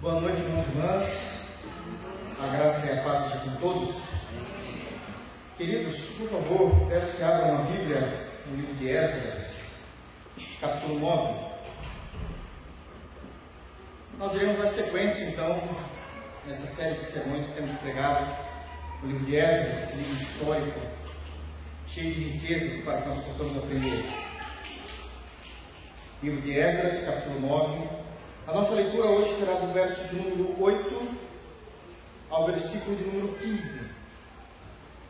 Boa noite, irmãos e irmãs. A graça e a paz seja com todos. Queridos, por favor, peço que abram a Bíblia no livro de Esdras, capítulo 9. Nós iremos dar sequência, então, nessa série de sermões que temos pregado no livro de Esdras, esse livro histórico, cheio de riquezas para que nós possamos aprender. Livro de Esdras, capítulo 9. A nossa leitura hoje será do verso de número 8 ao versículo de número 15.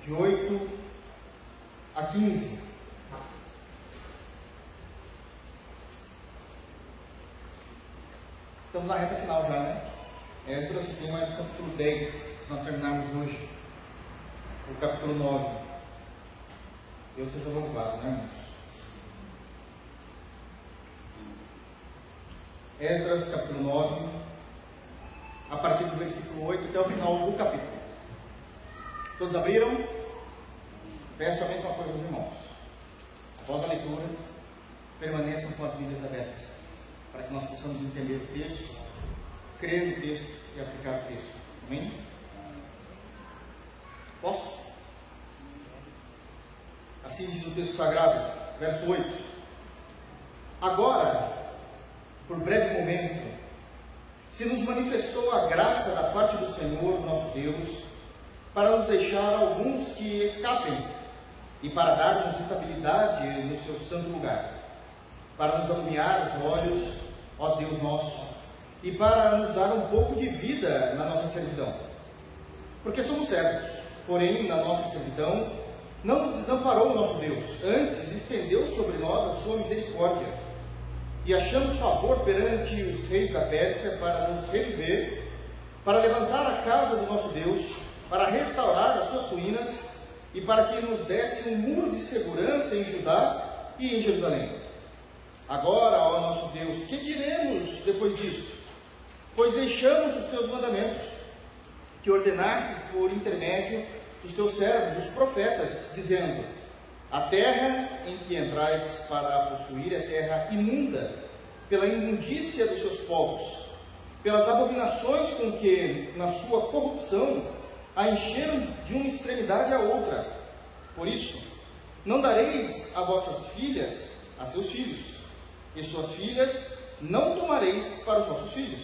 De 8 a 15. Estamos na reta final já, né? Esdras só tem mais o capítulo 10, se nós terminarmos hoje. O capítulo 9. Deus seja louvado, né, irmãos? Esdras capítulo 9, a partir do versículo 8 até o final do capítulo. Todos abriram? Peço a mesma coisa aos irmãos. Após a leitura, permaneçam com as Bíblias abertas, para que nós possamos entender o texto, crer no texto e aplicar o texto. Amém? Posso? Assim diz o texto sagrado, verso 8. Agora, por breve momento, se nos manifestou a graça da parte do Senhor, nosso Deus, para nos deixar alguns que escapem e para dar-nos estabilidade no seu santo lugar, para nos alumiar os olhos, ó Deus nosso, e para nos dar um pouco de vida na nossa servidão. Porque somos servos, porém, na nossa servidão, não nos desamparou o nosso Deus, antes estendeu sobre nós a sua misericórdia e achamos favor perante os reis da Pérsia para nos reviver, para levantar a casa do nosso Deus, para restaurar as suas ruínas e para que nos desse um muro de segurança em Judá e em Jerusalém. Agora, ó nosso Deus, que diremos depois disto? Pois deixamos os teus mandamentos, que ordenastes por intermédio dos teus servos, os profetas, dizendo: a terra em que entrais para a possuir é terra imunda, pela imundícia dos seus povos, pelas abominações com que, na sua corrupção, a encheram de uma extremidade à outra. Por isso, não dareis a vossas filhas a seus filhos, e suas filhas não tomareis para os vossos filhos,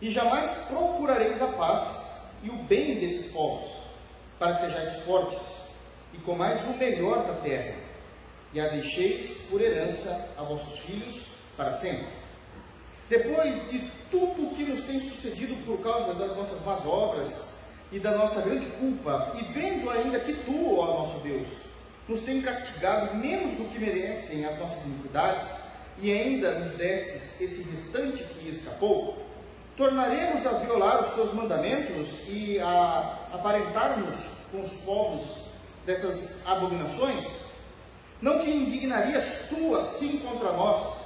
e jamais procurareis a paz e o bem desses povos, para que sejais fortes e comais o melhor da terra, e a deixeis por herança a vossos filhos para sempre. Depois de tudo o que nos tem sucedido por causa das nossas más obras e da nossa grande culpa, e vendo ainda que tu, ó nosso Deus, nos tem castigado menos do que merecem as nossas iniquidades, e ainda nos destes esse restante que escapou, tornaremos a violar os teus mandamentos e a aparentarmos com os povos dessas abominações? Não te indignarias tu assim contra nós,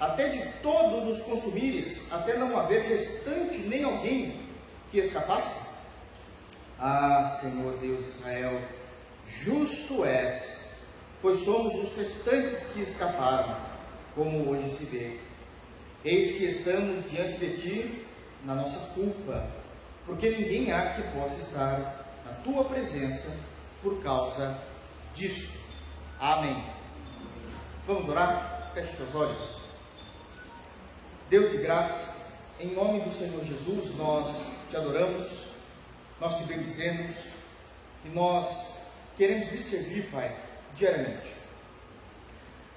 até de todos nos consumires, até não haver restante nem alguém que escapasse? Ah, Senhor Deus de Israel, justo és, pois somos os restantes que escaparam, como hoje se vê. Eis que estamos diante de ti na nossa culpa, porque ninguém há que possa estar na tua presença por causa disso. Amém. Vamos orar? Feche seus olhos. Deus de graça, em nome do Senhor Jesus, nós te adoramos, nós te bendizemos e nós queremos lhe servir, Pai, diariamente.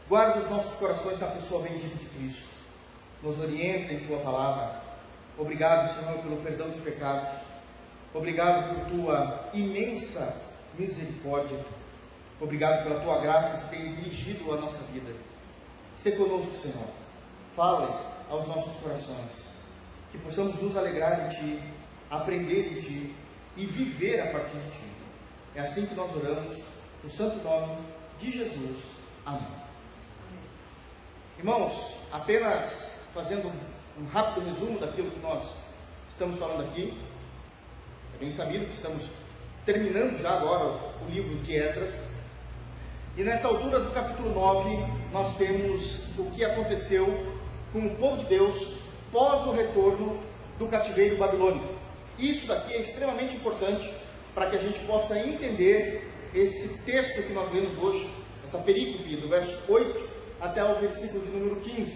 Guarda os nossos corações na pessoa bendita de Cristo. Nos orienta em tua palavra. Obrigado, Senhor, pelo perdão dos pecados. Obrigado por tua imensa misericórdia. Obrigado pela tua graça que tem dirigido a nossa vida. Se conosco, Senhor. Fale aos nossos corações. Que possamos nos alegrar em Ti, aprender em Ti e viver a partir de Ti. É assim que nós oramos, no santo nome de Jesus. Amém. Irmãos, apenas fazendo um rápido resumo daquilo que nós estamos falando aqui. É bem sabido que estamos terminando já agora o livro de Esdras. E nessa altura do capítulo 9, nós temos o que aconteceu com o povo de Deus pós o retorno do cativeiro babilônico. Isso daqui é extremamente importante para que a gente possa entender esse texto que nós lemos hoje, essa perícope do verso 8 até o versículo de número 15,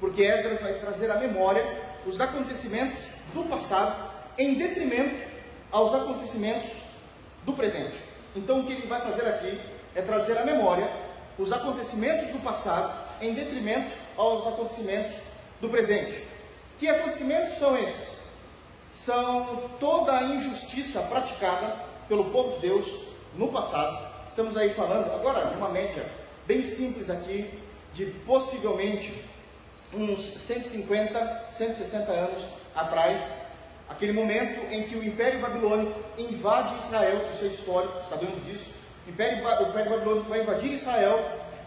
porque Esdras vai trazer à memória os acontecimentos do passado em detrimento aos acontecimentos do presente. Então, o que ele vai fazer aqui é trazer à memória os acontecimentos do passado em detrimento aos acontecimentos do presente. Que acontecimentos são esses? São toda a injustiça praticada pelo povo de Deus no passado. Estamos aí falando, agora, uma média bem simples aqui, de possivelmente uns 150, 160 anos atrás, aquele momento em que o Império Babilônico invade Israel, isso é histórico, sabemos disso. O Império, o Império Babilônico vai invadir Israel,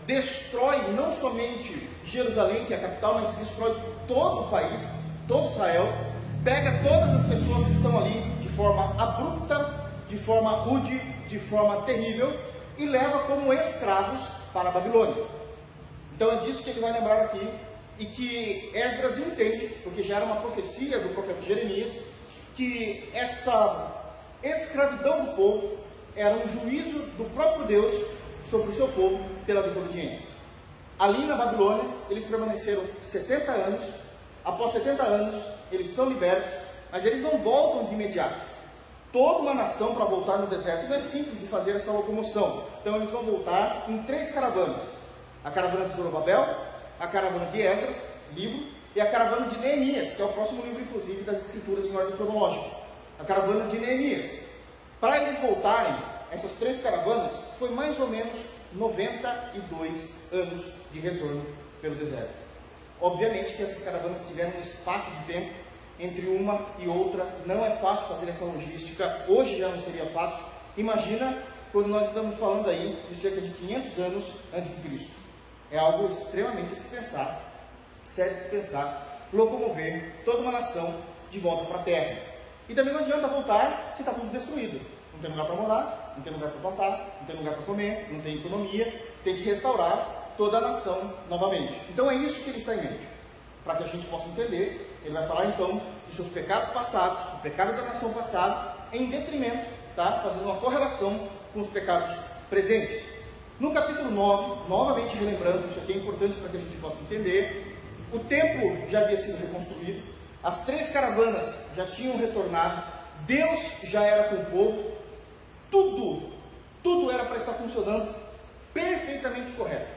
destrói não somente Jerusalém, que é a capital, mas destrói todo o país, todo Israel, pega todas as pessoas que estão ali de forma abrupta, de forma rude, de forma terrível, e leva como escravos para a Babilônia. Então é disso que ele vai lembrar aqui, e que Esdras entende, porque já era uma profecia do profeta Jeremias, que essa escravidão do povo era um juízo do próprio Deus sobre o seu povo pela desobediência. Ali na Babilônia, eles permaneceram 70 anos. Após 70 anos, eles são libertos, mas eles não voltam de imediato. Toda uma nação para voltar no deserto não é simples de fazer essa locomoção. Então eles vão voltar em três caravanas: a caravana de Zorobabel, a caravana de Esdras, livro, e a caravana de Neemias, que é o próximo livro, inclusive, das Escrituras em ordem cronológica. A caravana de Neemias. Para eles voltarem, essas três caravanas, foi mais ou menos 92 anos de retorno pelo deserto. Obviamente que essas caravanas tiveram um espaço de tempo entre uma e outra, não é fácil fazer essa logística, hoje já não seria fácil. Imagina quando nós estamos falando aí de cerca de 500 anos antes de Cristo. É algo extremamente a se pensar, sério de se pensar, locomover toda uma nação de volta para a terra. E também não adianta voltar se está tudo destruído. Não tem lugar para morar, não tem lugar para plantar, não tem lugar para comer, não tem economia, tem que restaurar toda a nação novamente. Então é isso que ele está em mente. Para que a gente possa entender, ele vai falar então dos seus pecados passados, do pecado da nação passada, em detrimento, tá? fazendo uma correlação com os pecados presentes. No capítulo 9, novamente relembrando, isso aqui é importante para que a gente possa entender, o templo já havia sido reconstruído, as três caravanas já tinham retornado, Deus já era com o povo, tudo, tudo era para estar funcionando perfeitamente correto,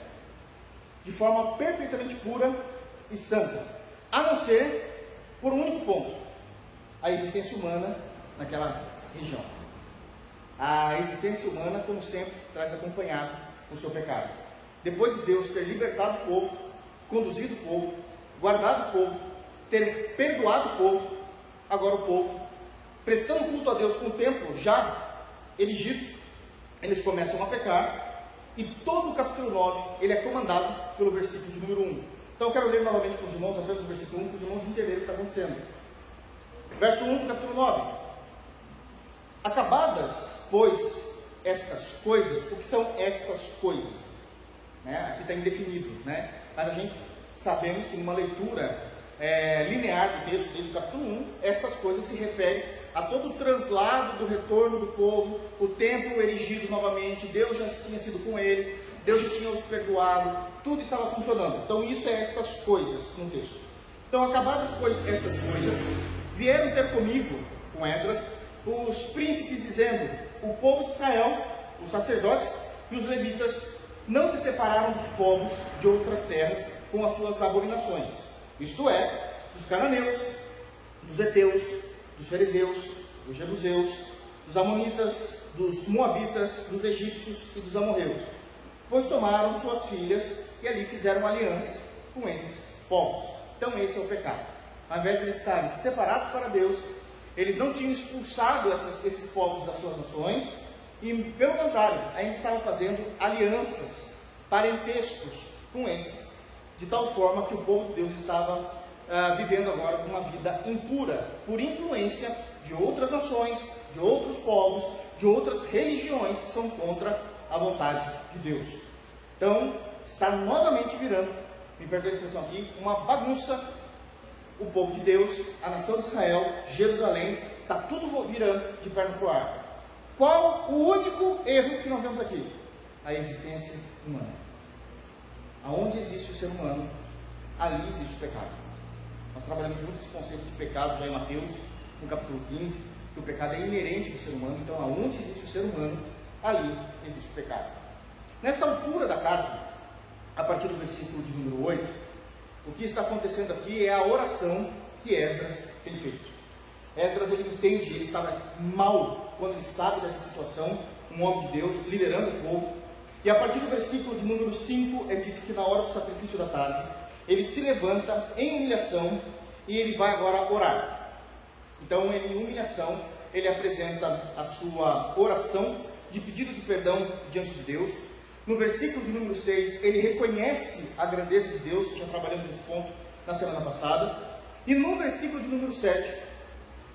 de forma perfeitamente pura e santa, a não ser por um único ponto: a existência humana naquela região. A existência humana, como sempre, traz acompanhado o seu pecado. Depois de Deus ter libertado o povo, conduzido o povo, guardado o povo, ter perdoado o povo, agora o povo, prestando culto a Deus com o tempo já erigido, eles começam a pecar, e todo o capítulo 9 ele é comandado pelo versículo de número 1. Então eu quero ler novamente para os irmãos, apenas o versículo 1, para os irmãos entenderem o que está acontecendo. Verso 1 do capítulo 9. Acabadas, pois, estas coisas, o que são estas coisas? Né? Aqui está indefinido, né? mas a gente sabemos que numa leitura é, linear do texto, desde o capítulo 1, estas coisas se referem a todo o translado do retorno do povo, o templo erigido novamente, Deus já tinha sido com eles, Deus já tinha os perdoado, tudo estava funcionando. Então, isso é estas coisas no texto. Então, acabadas pois estas coisas, vieram ter comigo, com Esdras, os príncipes dizendo: o povo de Israel, os sacerdotes e os levitas não se separaram dos povos de outras terras com as suas abominações, isto é, dos cananeus, dos heteus, dos fariseus, dos jebuseus, dos amonitas, dos moabitas, dos egípcios e dos amorreus, pois tomaram suas filhas e ali fizeram alianças com esses povos. Então esse é o pecado. Ao invés de eles estarem separados para Deus, eles não tinham expulsado essas, esses povos das suas nações, e pelo contrário, ainda estavam fazendo alianças, parentescos com esses, de tal forma que o povo de Deus estava uh, vivendo agora uma vida impura, por influência de outras nações, de outros povos, de outras religiões que são contra a vontade de Deus. Então, está novamente virando, me perdoe a expressão aqui, uma bagunça o povo de Deus, a nação de Israel, Jerusalém, está tudo virando de perna para o ar. Qual o único erro que nós vemos aqui? A existência humana. Aonde existe o ser humano, ali existe o pecado. Nós trabalhamos muito esse conceito de pecado já em Mateus, no capítulo 15, que o pecado é inerente do ser humano, então aonde existe o ser humano, ali existe o pecado. Nessa altura da carta, a partir do versículo de número 8, o que está acontecendo aqui é a oração que Esdras tem feito. Esdras ele entende, ele estava mal quando ele sabe dessa situação, um homem de Deus liderando o povo. E a partir do versículo de número 5 é dito que na hora do sacrifício da tarde, ele se levanta em humilhação e ele vai agora orar. Então, ele, em humilhação, ele apresenta a sua oração de pedido de perdão diante de Deus. No versículo de número 6, ele reconhece a grandeza de Deus, já trabalhamos nesse ponto na semana passada. E no versículo de número 7,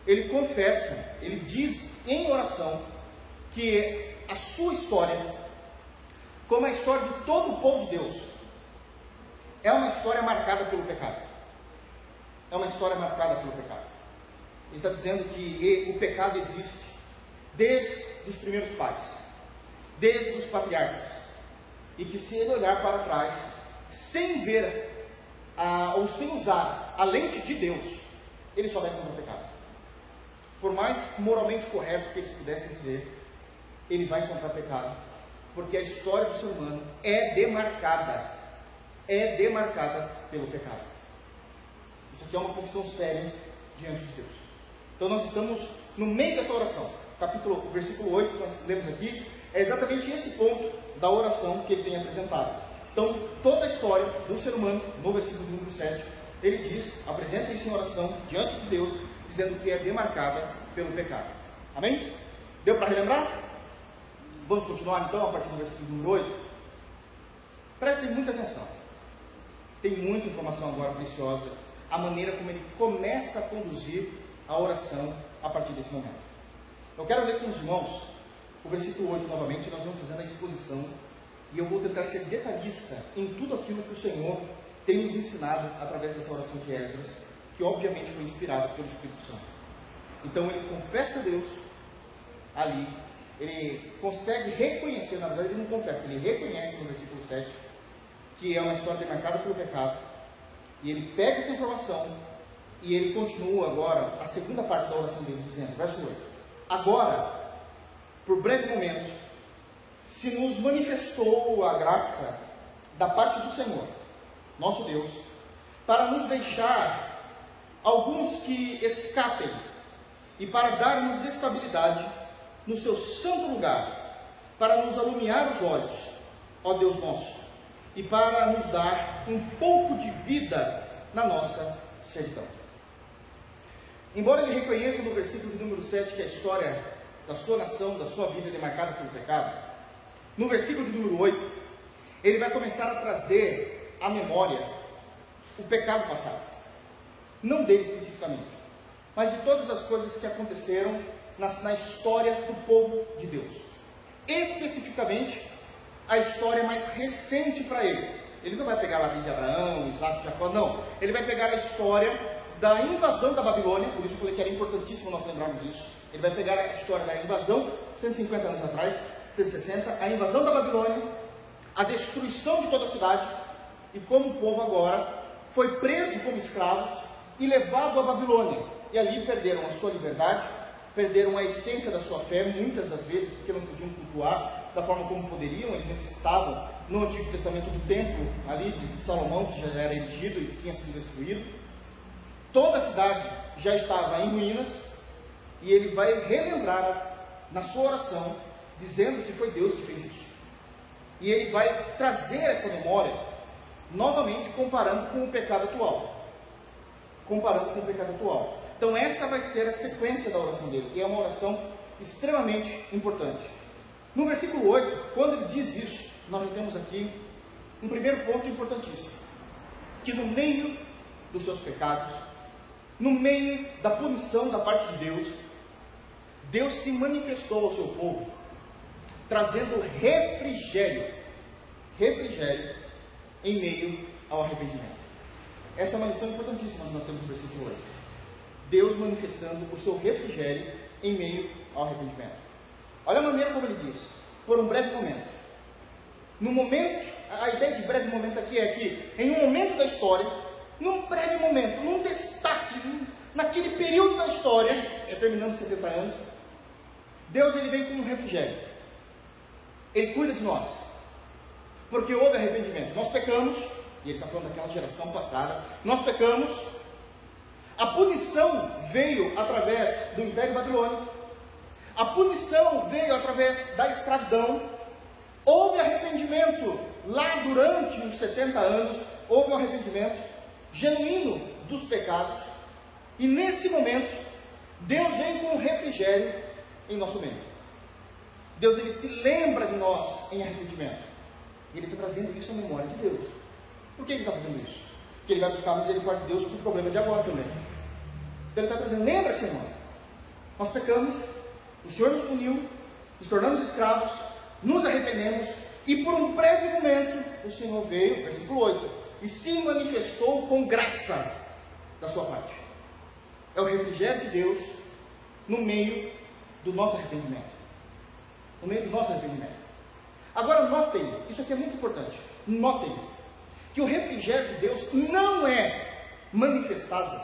ele confessa, ele diz em oração que a sua história, como a história de todo o povo de Deus, é uma história marcada pelo pecado. É uma história marcada pelo pecado. Ele está dizendo que o pecado existe desde os primeiros pais, desde os patriarcas, e que se ele olhar para trás, sem ver a, ou sem usar a lente de Deus, ele só vai encontrar o pecado. Por mais moralmente correto que eles pudessem dizer, ele vai encontrar pecado, porque a história do ser humano é demarcada, é demarcada pelo pecado. Isso aqui é uma confissão séria diante de Deus. Então nós estamos no meio dessa oração. Capítulo, versículo 8 que nós lemos aqui, é exatamente esse ponto da oração que ele tem apresentado. Então, toda a história do ser humano, no versículo número 7, ele diz, apresenta isso em oração diante de Deus, dizendo que é demarcada pelo pecado. Amém? Deu para relembrar? Vamos continuar então a partir do versículo número 8? Prestem muita atenção. Tem muita informação agora preciosa. A maneira como ele começa a conduzir a oração a partir desse momento. Eu quero ler com os irmãos o versículo 8 novamente, nós vamos fazendo a exposição e eu vou tentar ser detalhista em tudo aquilo que o Senhor tem nos ensinado através dessa oração de Esdras, que obviamente foi inspirado pelo Espírito Santo. Então ele confessa a Deus ali, ele consegue reconhecer, na verdade ele não confessa, ele reconhece no versículo 7 que é uma história demarcada pelo pecado, e ele pega essa informação e ele continua agora a segunda parte da oração dele, dizendo, verso 8: Agora, por breve momento, se nos manifestou a graça da parte do Senhor, nosso Deus, para nos deixar alguns que escapem e para dar-nos estabilidade no seu santo lugar, para nos alumiar os olhos, ó Deus nosso, e para nos dar um pouco de vida na nossa servidão. Embora ele reconheça no versículo número 7 que a história da sua nação, da sua vida demarcada pelo pecado, no versículo de número 8, ele vai começar a trazer à memória o pecado passado. Não dele especificamente, mas de todas as coisas que aconteceram na, na história do povo de Deus. Especificamente, a história mais recente para eles. Ele não vai pegar lá de Abraão, Isaac, Jacó, não. Ele vai pegar a história da invasão da Babilônia, por isso que era importantíssimo nós lembrarmos disso ele vai pegar a história da invasão, 150 anos atrás, 160, a invasão da Babilônia, a destruição de toda a cidade, e como o povo agora foi preso como escravos e levado à Babilônia. E ali perderam a sua liberdade, perderam a essência da sua fé, muitas das vezes, porque não podiam cultuar da forma como poderiam, eles necessitavam no Antigo Testamento do templo ali de Salomão, que já era erigido e tinha sido destruído. Toda a cidade já estava em ruínas, e ele vai relembrar na sua oração, dizendo que foi Deus que fez isso. E ele vai trazer essa memória, novamente comparando com o pecado atual. Comparando com o pecado atual. Então, essa vai ser a sequência da oração dele, e é uma oração extremamente importante. No versículo 8, quando ele diz isso, nós já temos aqui um primeiro ponto importantíssimo: que no meio dos seus pecados, no meio da punição da parte de Deus, Deus se manifestou ao seu povo, trazendo refrigério, refrigério em meio ao arrependimento. Essa é uma lição importantíssima que nós temos no versículo 8. Deus manifestando o seu refrigério em meio ao arrependimento. Olha a maneira como ele diz, por um breve momento. No momento, a ideia de breve momento aqui é que, em um momento da história, num breve momento, num destaque, naquele período da história, é terminando 70 anos, Deus ele vem com um refrigério. Ele cuida de nós. Porque houve arrependimento. Nós pecamos, e ele está falando daquela geração passada, nós pecamos, a punição veio através do Império Babilônico, a punição veio através da escravidão, houve arrependimento lá durante os 70 anos, houve um arrependimento genuíno dos pecados, e nesse momento, Deus vem com um refrigério em nosso meio. Deus ele se lembra de nós em arrependimento. Ele está trazendo isso à memória de Deus. Por que ele está fazendo isso? Porque ele vai buscar a misericórdia de Deus para o problema de agora também. Então ele está trazendo, lembra-se, irmão, nós pecamos, o Senhor nos puniu, nos tornamos escravos, nos arrependemos, e por um breve momento o Senhor veio, versículo 8, e se manifestou com graça da sua parte. É o refrigério de Deus no meio do nosso arrependimento. No meio do nosso arrependimento. Agora notem, isso aqui é muito importante. Notem que o refrigério de Deus não é manifestado,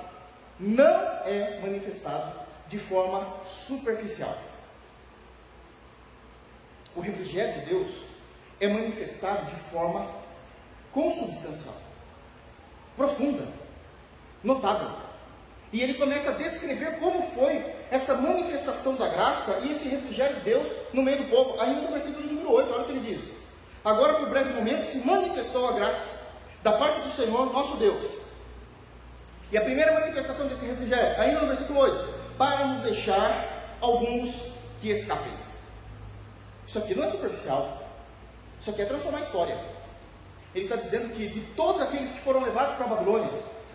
não é manifestado de forma superficial. O refrigério de Deus é manifestado de forma consubstancial, profunda, notável. E ele começa a descrever como foi essa manifestação da graça e esse refrigério de Deus no meio do povo, ainda no versículo de número 8, olha o que ele diz. Agora, por breve momento, se manifestou a graça da parte do Senhor, nosso Deus. E a primeira manifestação desse refrigério, ainda no versículo 8, para nos deixar alguns que escapem. Isso aqui não é superficial, isso aqui é transformar a história. Ele está dizendo que de todos aqueles que foram levados para a Babilônia,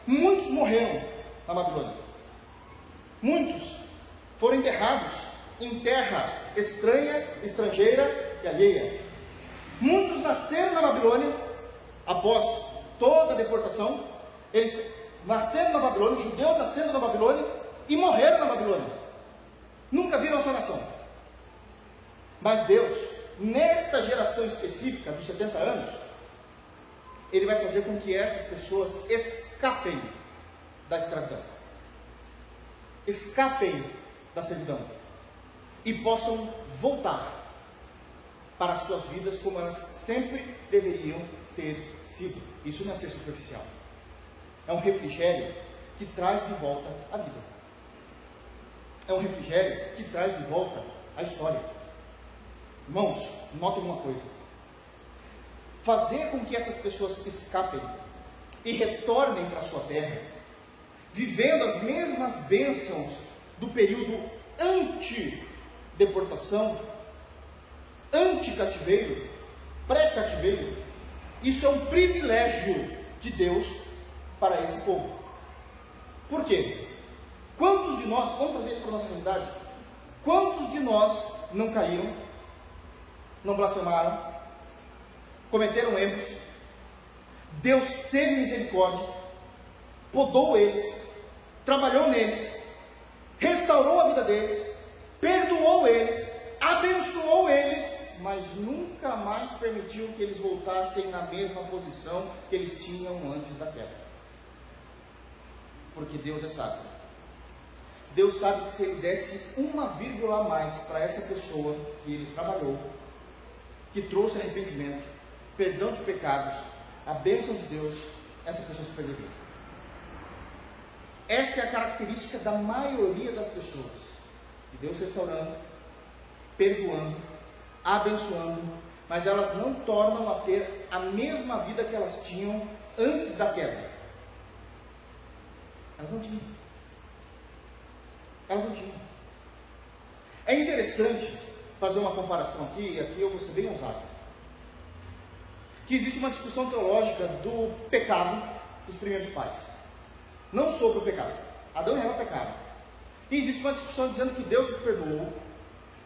muitos morreram na Babilônia. Muitos foram enterrados em terra estranha, estrangeira e alheia. Muitos nasceram na Babilônia após toda a deportação. Eles nasceram na Babilônia, judeus nascendo na Babilônia e morreram na Babilônia. Nunca viram a sua nação. Mas Deus, nesta geração específica dos 70 anos, Ele vai fazer com que essas pessoas escapem da escravidão. Escapem da servidão e possam voltar para as suas vidas como elas sempre deveriam ter Isso não é ser superficial. É um refrigério que traz de volta a vida. É um refrigério que traz de volta a história. Irmãos, notem uma coisa. Fazer com que essas pessoas escapem e retornem para sua terra vivendo as mesmas bênçãos do período anti-deportação, anti-cativeiro, pré-cativeiro, isso é um privilégio de Deus para esse povo. Por quê? Quantos de nós, vamos trazer isso para a nossa realidade? Quantos de nós não caíram, não blasfemaram, cometeram erros, Deus teve misericórdia, podou eles, trabalhou neles, restaurou a vida deles, perdoou eles, abençoou eles, mas nunca mais permitiu que eles voltassem na mesma posição que eles tinham antes da queda. Porque Deus é sábio. Deus sabe que se ele desse uma vírgula a mais para essa pessoa que ele trabalhou, que trouxe arrependimento, perdão de pecados, a bênção de Deus, essa pessoa se perderia. Essa é a característica da maioria das pessoas. De Deus restaurando, perdoando, abençoando, mas elas não tornam a ter a mesma vida que elas tinham antes da queda. Elas não tinham. Elas não tinham. É interessante fazer uma comparação aqui, e aqui eu vou ser bem ousado. Que existe uma discussão teológica do pecado dos primeiros pais não sobre o pecado. Adão e Eva pecaram. E existe uma discussão dizendo que Deus os perdoou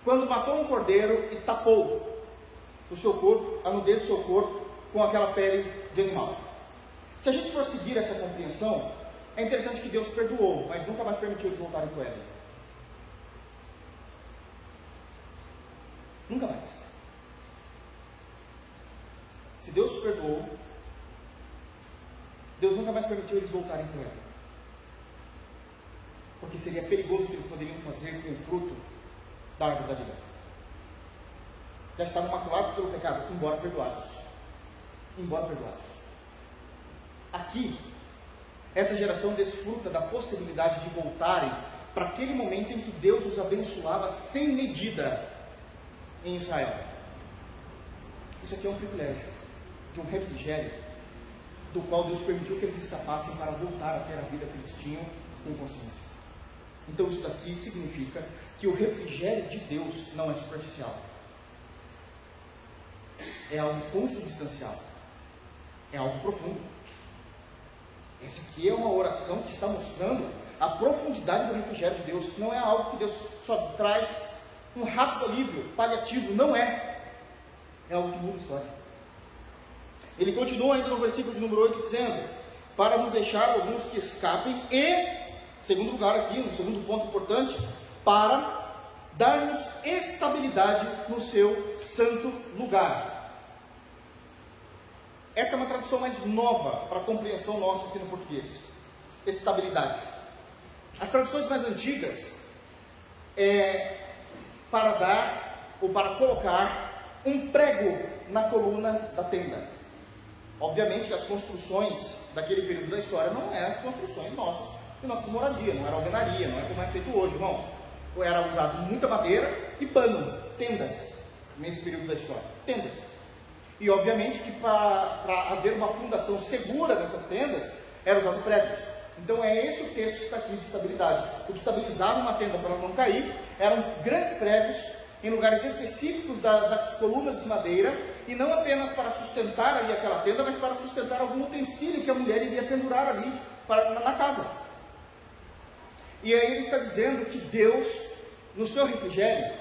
quando matou um cordeiro e tapou o seu corpo, a nudez do seu corpo, com aquela pele de animal. Se a gente for seguir essa compreensão, é interessante que Deus perdoou, mas nunca mais permitiu eles voltarem o Éden. Nunca mais. Se Deus perdoou, Deus nunca mais permitiu eles voltarem o Éden. Porque seria perigoso o que eles poderiam fazer com o fruto da árvore da vida. Já estavam maculados pelo pecado, embora perdoados. Embora perdoados. Aqui, essa geração desfruta da possibilidade de voltarem para aquele momento em que Deus os abençoava sem medida em Israel. Isso aqui é um privilégio, de um refrigério, do qual Deus permitiu que eles escapassem para voltar a ter a vida que eles tinham com consciência. Então, isso daqui significa que o refrigério de Deus não é superficial, é algo consubstancial, é algo profundo. Essa aqui é uma oração que está mostrando a profundidade do refrigério de Deus. Não é algo que Deus só traz um rápido alívio, paliativo. Não é. É algo que muda a história. Ele continua ainda no versículo de número 8, dizendo: Para nos deixar alguns que escapem, e, segundo lugar aqui, um segundo ponto importante, para dar-nos estabilidade no seu santo lugar. Essa é uma tradução mais nova para a compreensão nossa aqui no português. Estabilidade. As traduções mais antigas é para dar ou para colocar um prego na coluna da tenda. Obviamente que as construções daquele período da história não eram as construções nossas de nossa moradia, não era alvenaria, não é como é feito hoje, irmãos. Era usado muita madeira e pano, tendas, nesse período da história. Tendas. E obviamente que para haver uma fundação segura dessas tendas, era usado prédios. Então é esse o texto que está aqui de estabilidade. O que estabilizava uma tenda para não cair eram grandes prédios em lugares específicos da, das colunas de madeira e não apenas para sustentar ali aquela tenda, mas para sustentar algum utensílio que a mulher iria pendurar ali para, na, na casa. E aí ele está dizendo que Deus, no seu refrigério,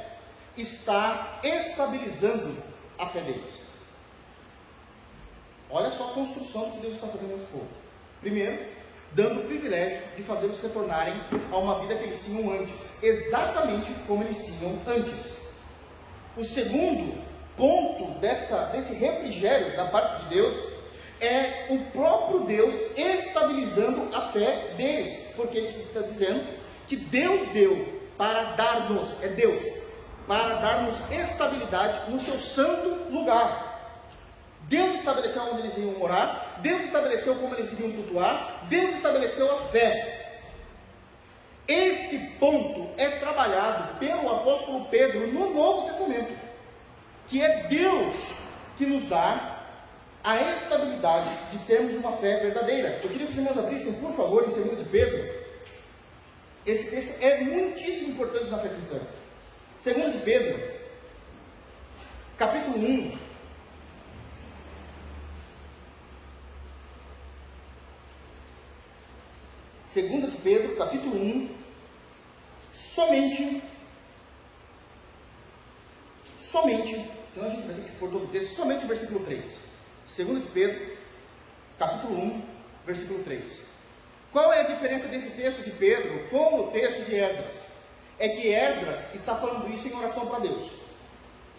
está estabilizando a fé deles. Olha só a construção que Deus está fazendo nesse povo. Primeiro, dando o privilégio de fazê-los retornarem a uma vida que eles tinham antes, exatamente como eles tinham antes. O segundo ponto dessa, desse refrigério da parte de Deus é o próprio Deus estabilizando a fé deles, porque ele está dizendo que Deus deu para dar-nos, é Deus, para dar-nos estabilidade no seu santo lugar. Deus estabeleceu onde eles iriam morar, Deus estabeleceu como eles iriam cultuar, Deus estabeleceu a fé. Esse ponto é trabalhado pelo apóstolo Pedro no Novo Testamento, que é Deus que nos dá a estabilidade de termos uma fé verdadeira. Eu queria que os irmãos abrissem, por favor, em 2 de Pedro. Esse texto é muitíssimo importante na fé cristã. 2 de Pedro, capítulo 1, 2 de Pedro, capítulo 1, somente, somente, senão a gente vai ter que expor todo o texto, somente o versículo 3. 2 de Pedro, capítulo 1, versículo 3. Qual é a diferença desse texto de Pedro com o texto de Esdras? É que Esdras está falando isso em oração para Deus.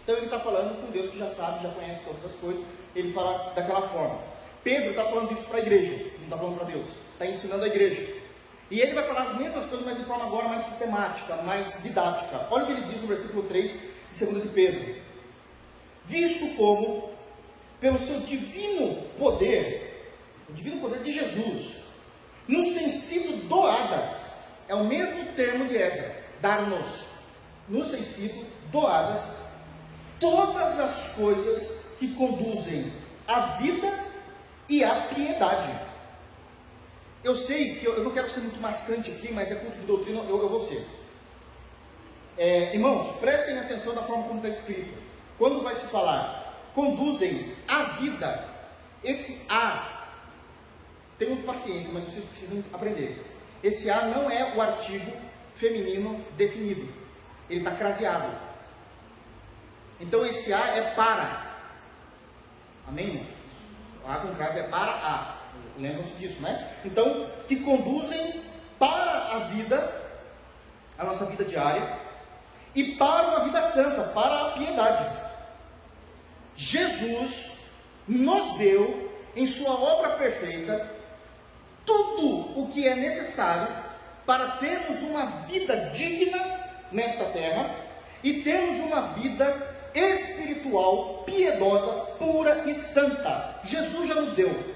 Então ele está falando com Deus que já sabe, já conhece todas as coisas, ele fala daquela forma. Pedro está falando isso para a igreja, não está falando para Deus. Está ensinando a igreja. E ele vai falar as mesmas coisas, mas de forma agora mais sistemática, mais didática. Olha o que ele diz no versículo 3 de 2 de Pedro. Visto como, pelo seu divino poder, o divino poder de Jesus, nos tem sido doadas, é o mesmo termo de Ezra, dar-nos, nos tem sido doadas todas as coisas que conduzem à vida e à piedade eu sei que eu, eu, não quero ser muito maçante aqui, mas é culto de doutrina, eu, eu vou ser. É, irmãos, prestem atenção da forma como está escrito. Quando vai se falar, conduzem a vida, esse A, tenham paciência, mas vocês precisam aprender. Esse A não é o artigo feminino definido, ele está craseado. Então esse A é para. Amém? O A com crase é para A. Lembram-se disso, né? Então, que conduzem para a vida, a nossa vida diária, e para uma vida santa, para a piedade. Jesus nos deu, em Sua obra perfeita, tudo o que é necessário para termos uma vida digna nesta terra e termos uma vida espiritual, piedosa, pura e santa. Jesus já nos deu.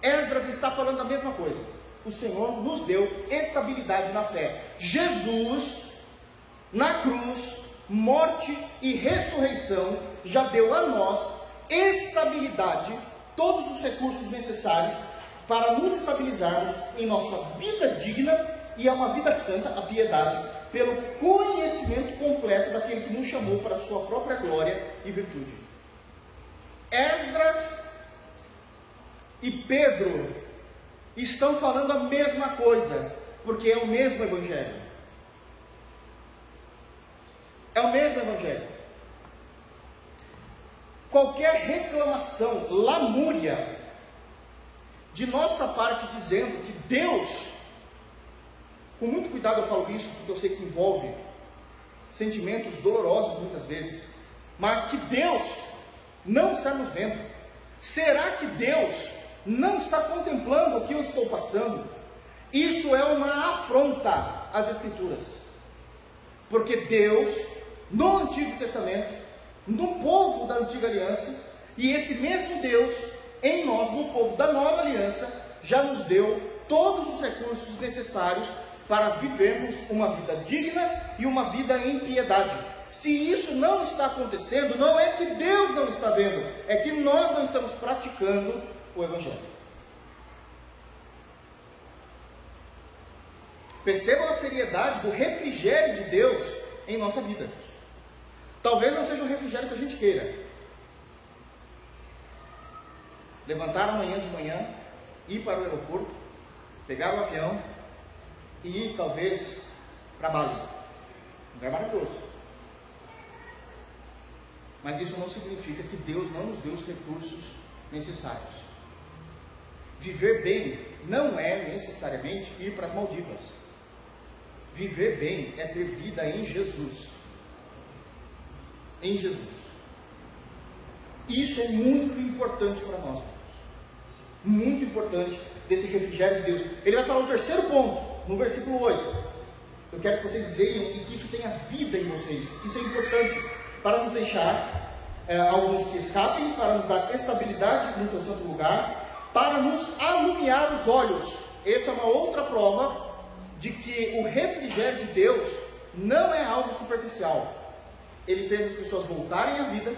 Esdras está falando a mesma coisa. O Senhor nos deu estabilidade na fé. Jesus, na cruz, morte e ressurreição, já deu a nós estabilidade, todos os recursos necessários para nos estabilizarmos em nossa vida digna e a uma vida santa, a piedade, pelo conhecimento completo daquele que nos chamou para a sua própria glória e virtude. Esdras e Pedro estão falando a mesma coisa, porque é o mesmo evangelho. É o mesmo evangelho. Qualquer reclamação, lamúria, de nossa parte dizendo que Deus com muito cuidado eu falo isso, porque eu sei que envolve sentimentos dolorosos muitas vezes, mas que Deus não está nos vendo. Será que Deus não está contemplando o que eu estou passando? Isso é uma afronta às Escrituras, porque Deus, no Antigo Testamento, no povo da Antiga Aliança, e esse mesmo Deus, em nós, no povo da Nova Aliança, já nos deu todos os recursos necessários para vivermos uma vida digna e uma vida em piedade. Se isso não está acontecendo, não é que Deus não está vendo, é que nós não estamos praticando o Evangelho. Percebam a seriedade do refrigério de Deus em nossa vida. Talvez não seja o refrigério que a gente queira. Levantar amanhã de manhã, ir para o aeroporto, pegar o avião, e ir talvez para Bali. Um lugar maravilhoso. Mas isso não significa que Deus não nos deu os recursos necessários. Viver bem não é necessariamente ir para as Maldivas. Viver bem é ter vida em Jesus. Em Jesus. Isso é muito importante para nós. Muito importante desse refrigério de Deus. Ele vai falar o terceiro ponto no versículo 8. Eu quero que vocês leiam e que isso tenha vida em vocês. Isso é importante para nos deixar é, alguns que escapem, para nos dar estabilidade no seu santo lugar, para nos alumiar os olhos. Essa é uma outra prova de que o refrigério de Deus não é algo superficial. Ele fez as pessoas voltarem à vida,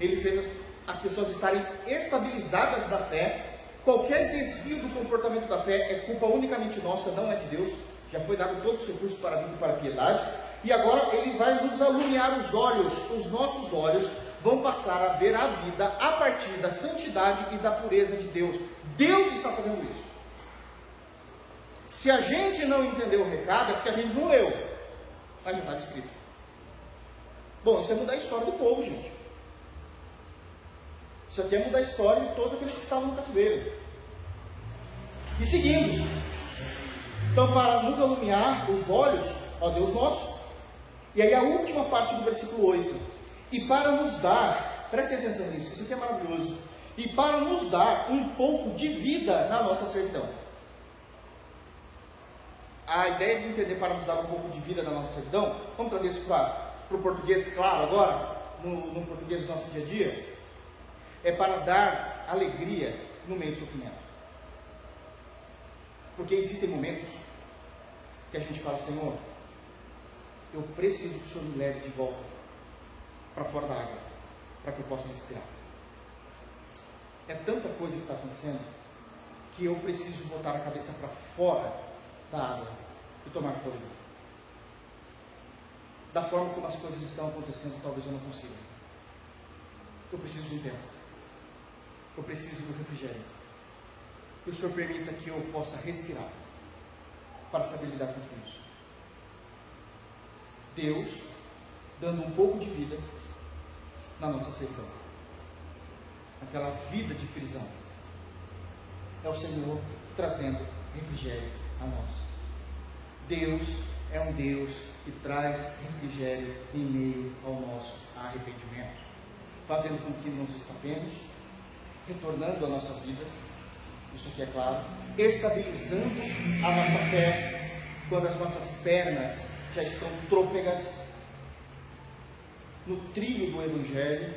ele fez as, as pessoas estarem estabilizadas na fé, Qualquer desvio do comportamento da fé é culpa unicamente nossa, não é de Deus. Já foi dado todos os recursos para a vida e para a piedade. E agora ele vai nos alumiar os olhos, os nossos olhos vão passar a ver a vida a partir da santidade e da pureza de Deus. Deus está fazendo isso. Se a gente não entendeu o recado, é porque a gente não leu. Mas não está escrito. Bom, isso é mudar a história do povo, gente. Isso aqui é mudar a história de todos aqueles que estavam no cativeiro. E seguindo, então, para nos alumiar os olhos, ó Deus nosso, e aí a última parte do versículo 8, e para nos dar, prestem atenção nisso, isso aqui é maravilhoso, e para nos dar um pouco de vida na nossa servidão. A ideia de entender para nos dar um pouco de vida na nossa servidão, vamos trazer isso para o português claro agora, no, no português do nosso dia a dia, é para dar alegria no meio do sofrimento. Porque existem momentos que a gente fala, Senhor, eu preciso que o Senhor me leve de volta para fora da água, para que eu possa respirar. É tanta coisa que está acontecendo que eu preciso botar a cabeça para fora da água e tomar fôlego. Da forma como as coisas estão acontecendo, talvez eu não consiga. Eu preciso de um tempo. Eu preciso do refrigério. Que o Senhor permita que eu possa respirar para saber lidar com isso. Deus dando um pouco de vida na nossa servidão. Aquela vida de prisão. é o Senhor trazendo refrigério a nós. Deus é um Deus que traz refrigério em meio ao nosso arrependimento, fazendo com que nos escapemos, retornando à nossa vida, isso aqui é claro, estabilizando a nossa fé quando as nossas pernas já estão trôpegas no trilho do Evangelho,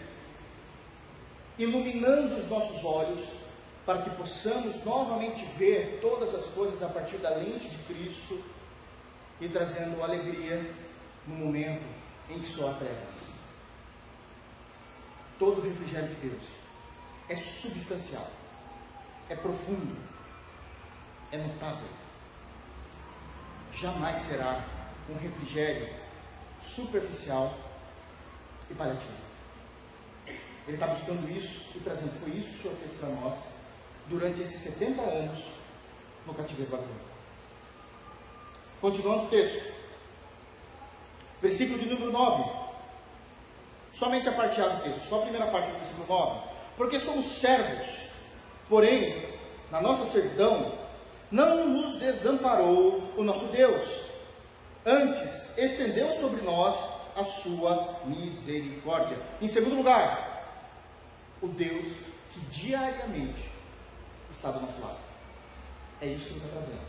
iluminando os nossos olhos para que possamos novamente ver todas as coisas a partir da lente de Cristo e trazendo alegria no momento em que só há trevas. Todo o refrigério de Deus é substancial, é profundo, é notável. Jamais será um refrigério superficial e paliativo. Ele está buscando isso e trazendo. Foi isso que o Senhor fez para nós durante esses 70 anos no cativeiro babilônico. Continuando o texto. Versículo de número 9. Somente a parte A do texto, só a primeira parte do versículo 9. Porque somos servos, porém, na nossa servidão, não nos desamparou o nosso Deus. Antes, estendeu sobre nós a sua misericórdia. Em segundo lugar, o Deus que diariamente está do nosso lado. É isso que ele está trazendo.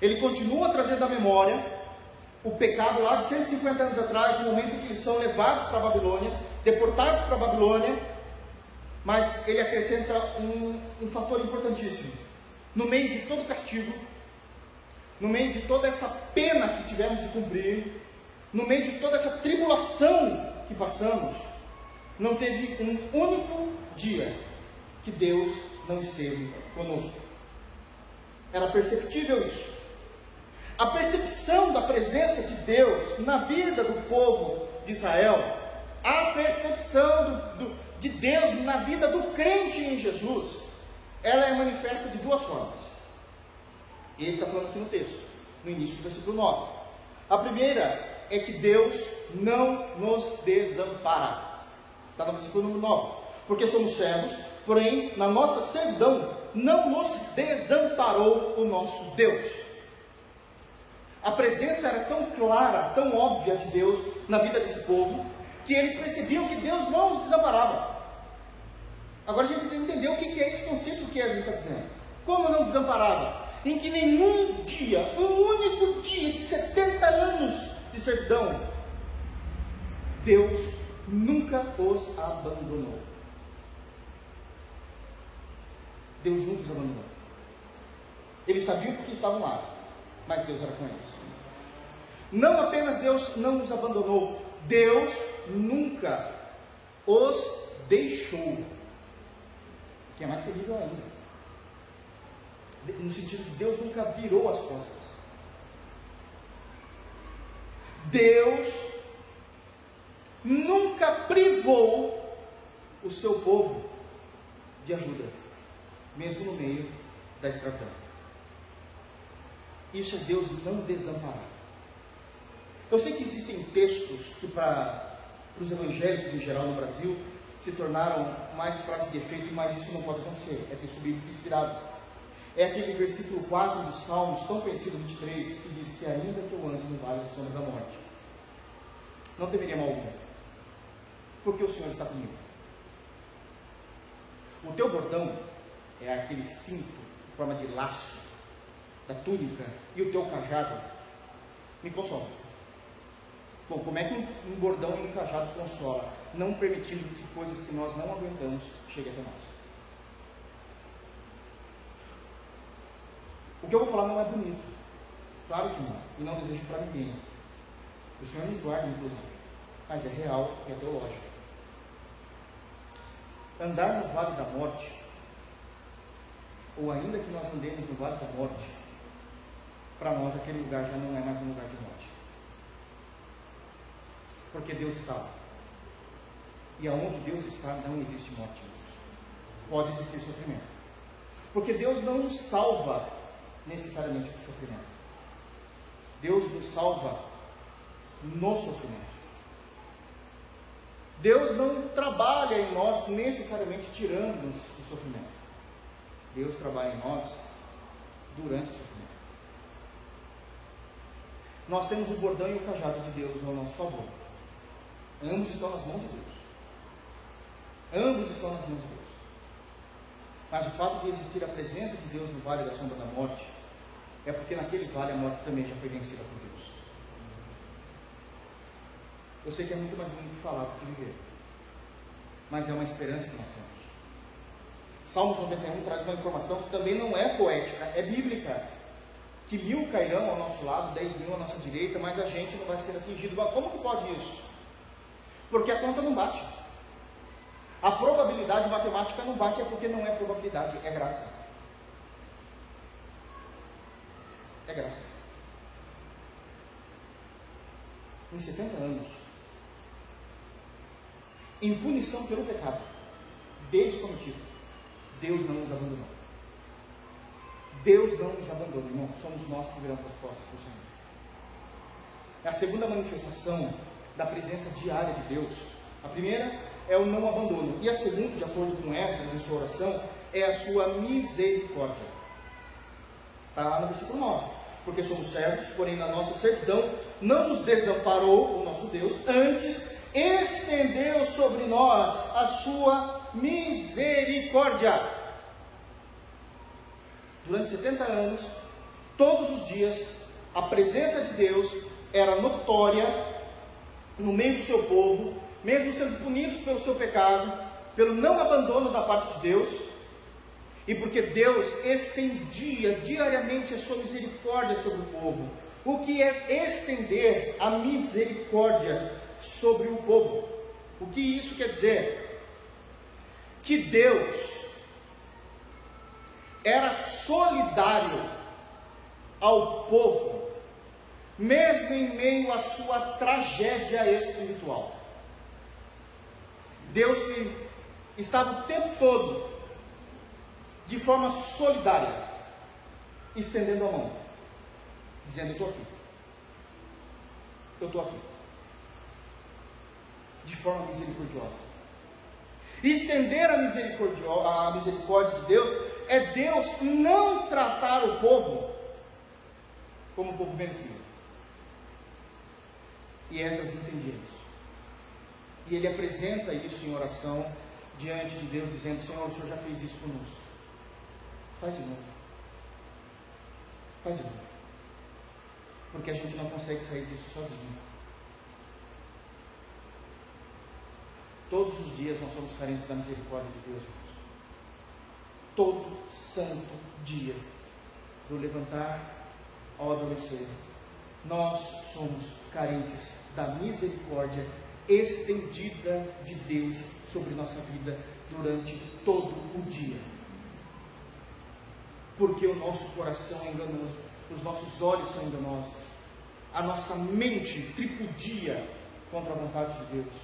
Ele continua trazendo à memória o pecado lá de 150 anos atrás, no momento em que eles são levados para a Babilônia, deportados para a Babilônia, mas ele acrescenta um, um fator importantíssimo. No meio de todo castigo, no meio de toda essa pena que tivemos de cumprir, no meio de toda essa tribulação que passamos, não teve um único dia que Deus não esteve conosco. Era perceptível isso. A percepção da presença de Deus na vida do povo de Israel, a percepção do, do, de Deus na vida do crente em Jesus, ela é manifesta de duas formas. Ele está falando aqui no texto, no início do versículo 9. A primeira é que Deus não nos desampara. Está no versículo número 9. Porque somos servos, porém, na nossa servidão, não nos desamparou o nosso Deus. A presença era tão clara, tão óbvia de Deus na vida desse povo, que eles percebiam que Deus não os desamparava. Agora a gente precisa entender o que é esse conceito que Jesus está dizendo. Como não desamparava? Em que nenhum dia, um único dia de 70 anos de servidão, Deus nunca os abandonou. Deus nunca os abandonou. Eles sabiam porque estavam lá, mas Deus era com eles. Não apenas Deus não os abandonou, Deus nunca os deixou. Que é mais terrível ainda. No sentido de Deus nunca virou as costas. Deus nunca privou o seu povo de ajuda, mesmo no meio da escravidão. Isso é Deus não desamparar. Eu sei que existem textos que para os evangélicos em geral no Brasil se tornaram mais frase de efeito, mas isso não pode acontecer. É texto bíblico inspirado. É aquele versículo 4 dos Salmos, tão conhecido 23, que diz que ainda que eu ande no vale da sombra da morte, não temeria mal algum, porque o Senhor está comigo. O teu bordão é aquele cinto em forma de laço da túnica e o teu cajado me consola. Bom, como é que um bordão e um cajado consola? Não permitindo que coisas que nós não aguentamos cheguem até nós. O que eu vou falar não é bonito. Claro que não. E não desejo para ninguém. O Senhor nos guarda, inclusive. Mas é real e é teológico. Andar no vale da morte, ou ainda que nós andemos no vale da morte, para nós aquele lugar já não é mais um lugar de morte. Porque Deus está lá. E aonde Deus está, não existe morte. Pode existir sofrimento. Porque Deus não nos salva necessariamente do sofrimento. Deus nos salva no sofrimento. Deus não trabalha em nós necessariamente tirando-nos do sofrimento. Deus trabalha em nós durante o sofrimento. Nós temos o bordão e o cajado de Deus ao nosso favor. Ambos estão nas mãos de Deus. Ambos estão nas mãos de Deus. Mas o fato de existir a presença de Deus no vale da sombra da morte é porque naquele vale a morte também já foi vencida por Deus. Eu sei que é muito mais bonito falar do que viver, mas é uma esperança que nós temos. Salmo 91 traz uma informação que também não é poética, é bíblica. Que mil cairão ao nosso lado, dez mil à nossa direita, mas a gente não vai ser atingido. Mas como que pode isso? Porque a conta não bate. A probabilidade matemática não bate, é porque não é probabilidade, é graça. É graça. Em 70 anos, em punição pelo pecado deles cometido, Deus não nos abandonou. Deus não nos abandonou, irmão. Somos nós que viramos as costas para o Senhor. É a segunda manifestação da presença diária de Deus. A primeira é o não abandono. E a segunda, de acordo com Esdras em sua oração, é a sua misericórdia. Está lá no versículo 9. Porque somos servos, porém na nossa servidão não nos desamparou o nosso Deus, antes estendeu sobre nós a sua misericórdia. Durante 70 anos, todos os dias, a presença de Deus era notória no meio do seu povo, mesmo sendo punidos pelo seu pecado, pelo não abandono da parte de Deus, e porque Deus estendia diariamente a sua misericórdia sobre o povo. O que é estender a misericórdia sobre o povo? O que isso quer dizer? Que Deus era solidário ao povo, mesmo em meio à sua tragédia espiritual. Deus se, estava o tempo todo de forma solidária, estendendo a mão, dizendo: Eu estou aqui. Eu estou aqui. De forma misericordiosa. Estender a, a misericórdia de Deus é Deus não tratar o povo como o povo merecia. E Esdras entendia isso. E ele apresenta isso em oração diante de Deus, dizendo: Senhor, o Senhor já fez isso conosco. Faz de novo. Faz de novo. Porque a gente não consegue sair disso sozinho. Todos os dias nós somos carentes da misericórdia de Deus, irmãos. Todo santo dia, do levantar ao adormecer, nós somos carentes da misericórdia estendida de Deus sobre nossa vida durante todo o dia. Porque o nosso coração é enganoso, os nossos olhos são enganosos, a nossa mente tripudia contra a vontade de Deus.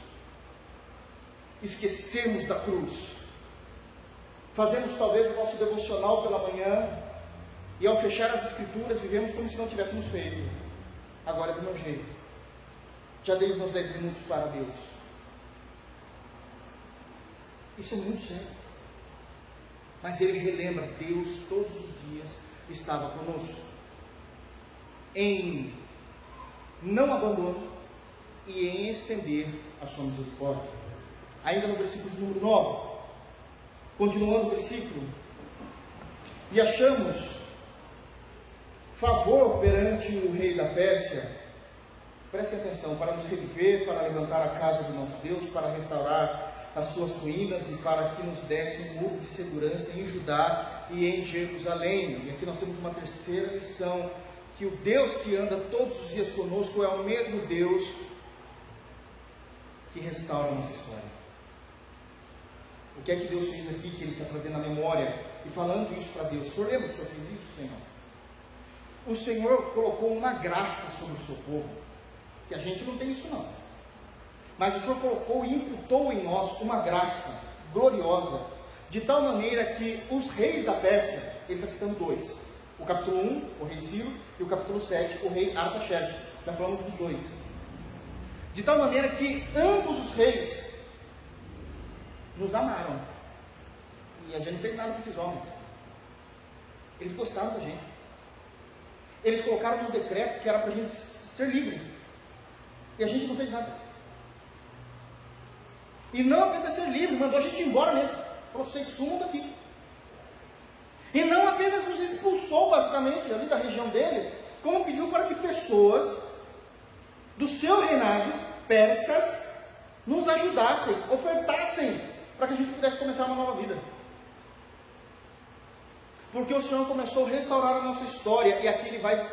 Esquecemos da cruz, fazemos talvez o nosso devocional pela manhã e ao fechar as escrituras vivemos como se não tivéssemos feito. Agora é do meu jeito já dei meus 10 minutos para Deus. Isso é muito sério. Mas ele relembra: Deus todos os dias estava conosco. Em não abandono e em estender a sua misericórdia. Ainda no versículo número 9, continuando o versículo, e achamos favor perante o rei da Pérsia Prestem atenção, para nos reviver, para levantar a casa do nosso Deus, para restaurar as suas ruínas e para que nos desse um muro de segurança em Judá e em Jerusalém. E aqui nós temos uma terceira lição, que o Deus que anda todos os dias conosco é o mesmo Deus que restaura a nossa história. O que é que Deus fez aqui, que Ele está trazendo à memória e falando isso para Deus? O Senhor lembra que o Senhor fez isso, Senhor? O Senhor colocou uma graça sobre o seu povo que a gente não tem isso não. Mas o Senhor colocou e imputou em nós uma graça gloriosa, de tal maneira que os reis da Pérsia, ele está citando dois, o capítulo 1, o rei Ciro, e o capítulo 7, o rei Artaxerxes, já falamos dos dois. De tal maneira que ambos os reis nos amaram. E a gente não fez nada para esses homens. Eles gostaram da gente. eles colocaram no decreto que era para a gente ser livre. E a gente não fez nada. E não apenas ser livre, mandou a gente embora mesmo. Falou, vocês sumam daqui. E não apenas nos expulsou, basicamente, ali da região deles, como pediu para que pessoas do seu reinado, persas, nos ajudassem, ofertassem, para que a gente pudesse começar uma nova vida. Porque o Senhor começou a restaurar a nossa história, e aqui ele vai,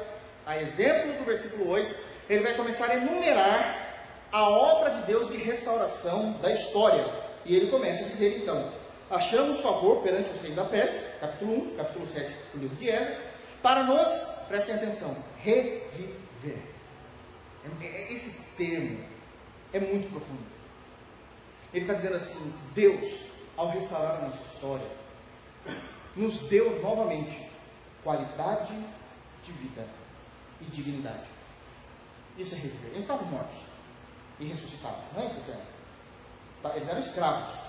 a exemplo do versículo 8, ele vai começar a enumerar a obra de Deus de restauração da história. E ele começa a dizer então: achamos favor perante os reis da Pérsia, capítulo 1, capítulo 7 do livro de Esdras, para nos, prestem atenção, reviver. É, é, esse termo é muito profundo. Ele está dizendo assim: Deus, ao restaurar a nossa história, nos deu novamente qualidade de vida e dignidade. Isso é. Eles estavam mortos e ressuscitados, não é isso, Tá, eles eram escravos,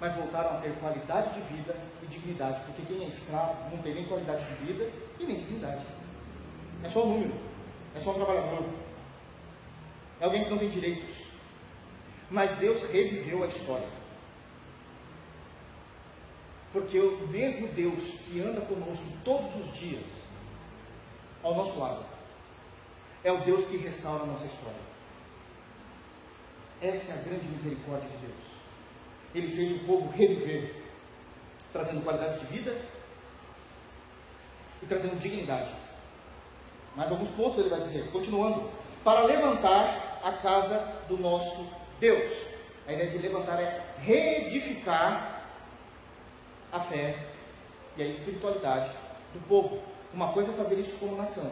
mas voltaram a ter qualidade de vida e dignidade, porque quem é escravo não tem nem qualidade de vida e nem dignidade. É só um número, é só um trabalhador, é alguém que não tem direitos. Mas Deus reviveu a história. Porque o mesmo Deus que anda conosco todos os dias, ao nosso lado, é o Deus que restaura a nossa história. Essa é a grande misericórdia de Deus ele fez o povo reviver, trazendo qualidade de vida e trazendo dignidade. Mais alguns pontos ele vai dizer, continuando, para levantar a casa do nosso Deus. A ideia de levantar é reedificar a fé e a espiritualidade do povo. Uma coisa é fazer isso como nação,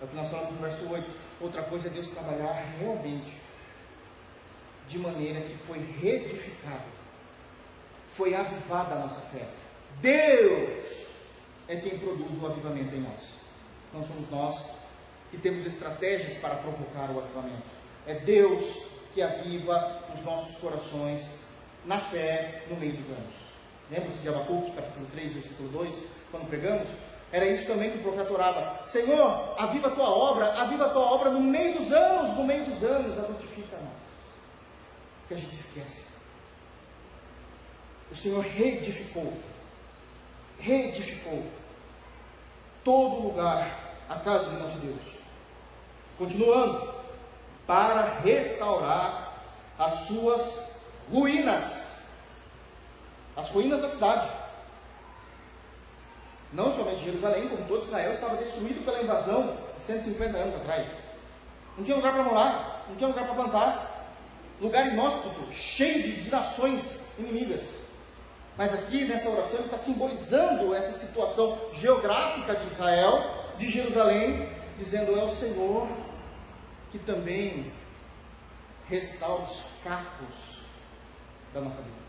é o que nós falamos no verso 8. Outra coisa é Deus trabalhar realmente de maneira que foi reedificado foi avivada a nossa fé. Deus é quem produz o avivamento em nós. Não somos nós que temos estratégias para provocar o avivamento. É Deus que aviva os nossos corações na fé no meio dos anos. Lembra-se de Abacuque, capítulo 3, versículo 2, quando pregamos? Era isso também que o profeta orava. Senhor, aviva a tua obra, aviva a tua obra no meio dos anos, no meio dos anos, a notifica a nós. Que a gente esquece o Senhor reedificou, reedificou todo lugar, a casa de nosso Deus. Continuando, para restaurar as suas ruínas, as ruínas da cidade. Não somente Jerusalém, como todo Israel estava destruído pela invasão de 150 anos atrás. Não tinha lugar para morar, não tinha lugar para plantar, lugar inóspito, cheio de, de nações inimigas. Mas aqui nessa oração ele está simbolizando essa situação geográfica de Israel, de Jerusalém, dizendo: é o Senhor que também restaura os cacos da nossa vida.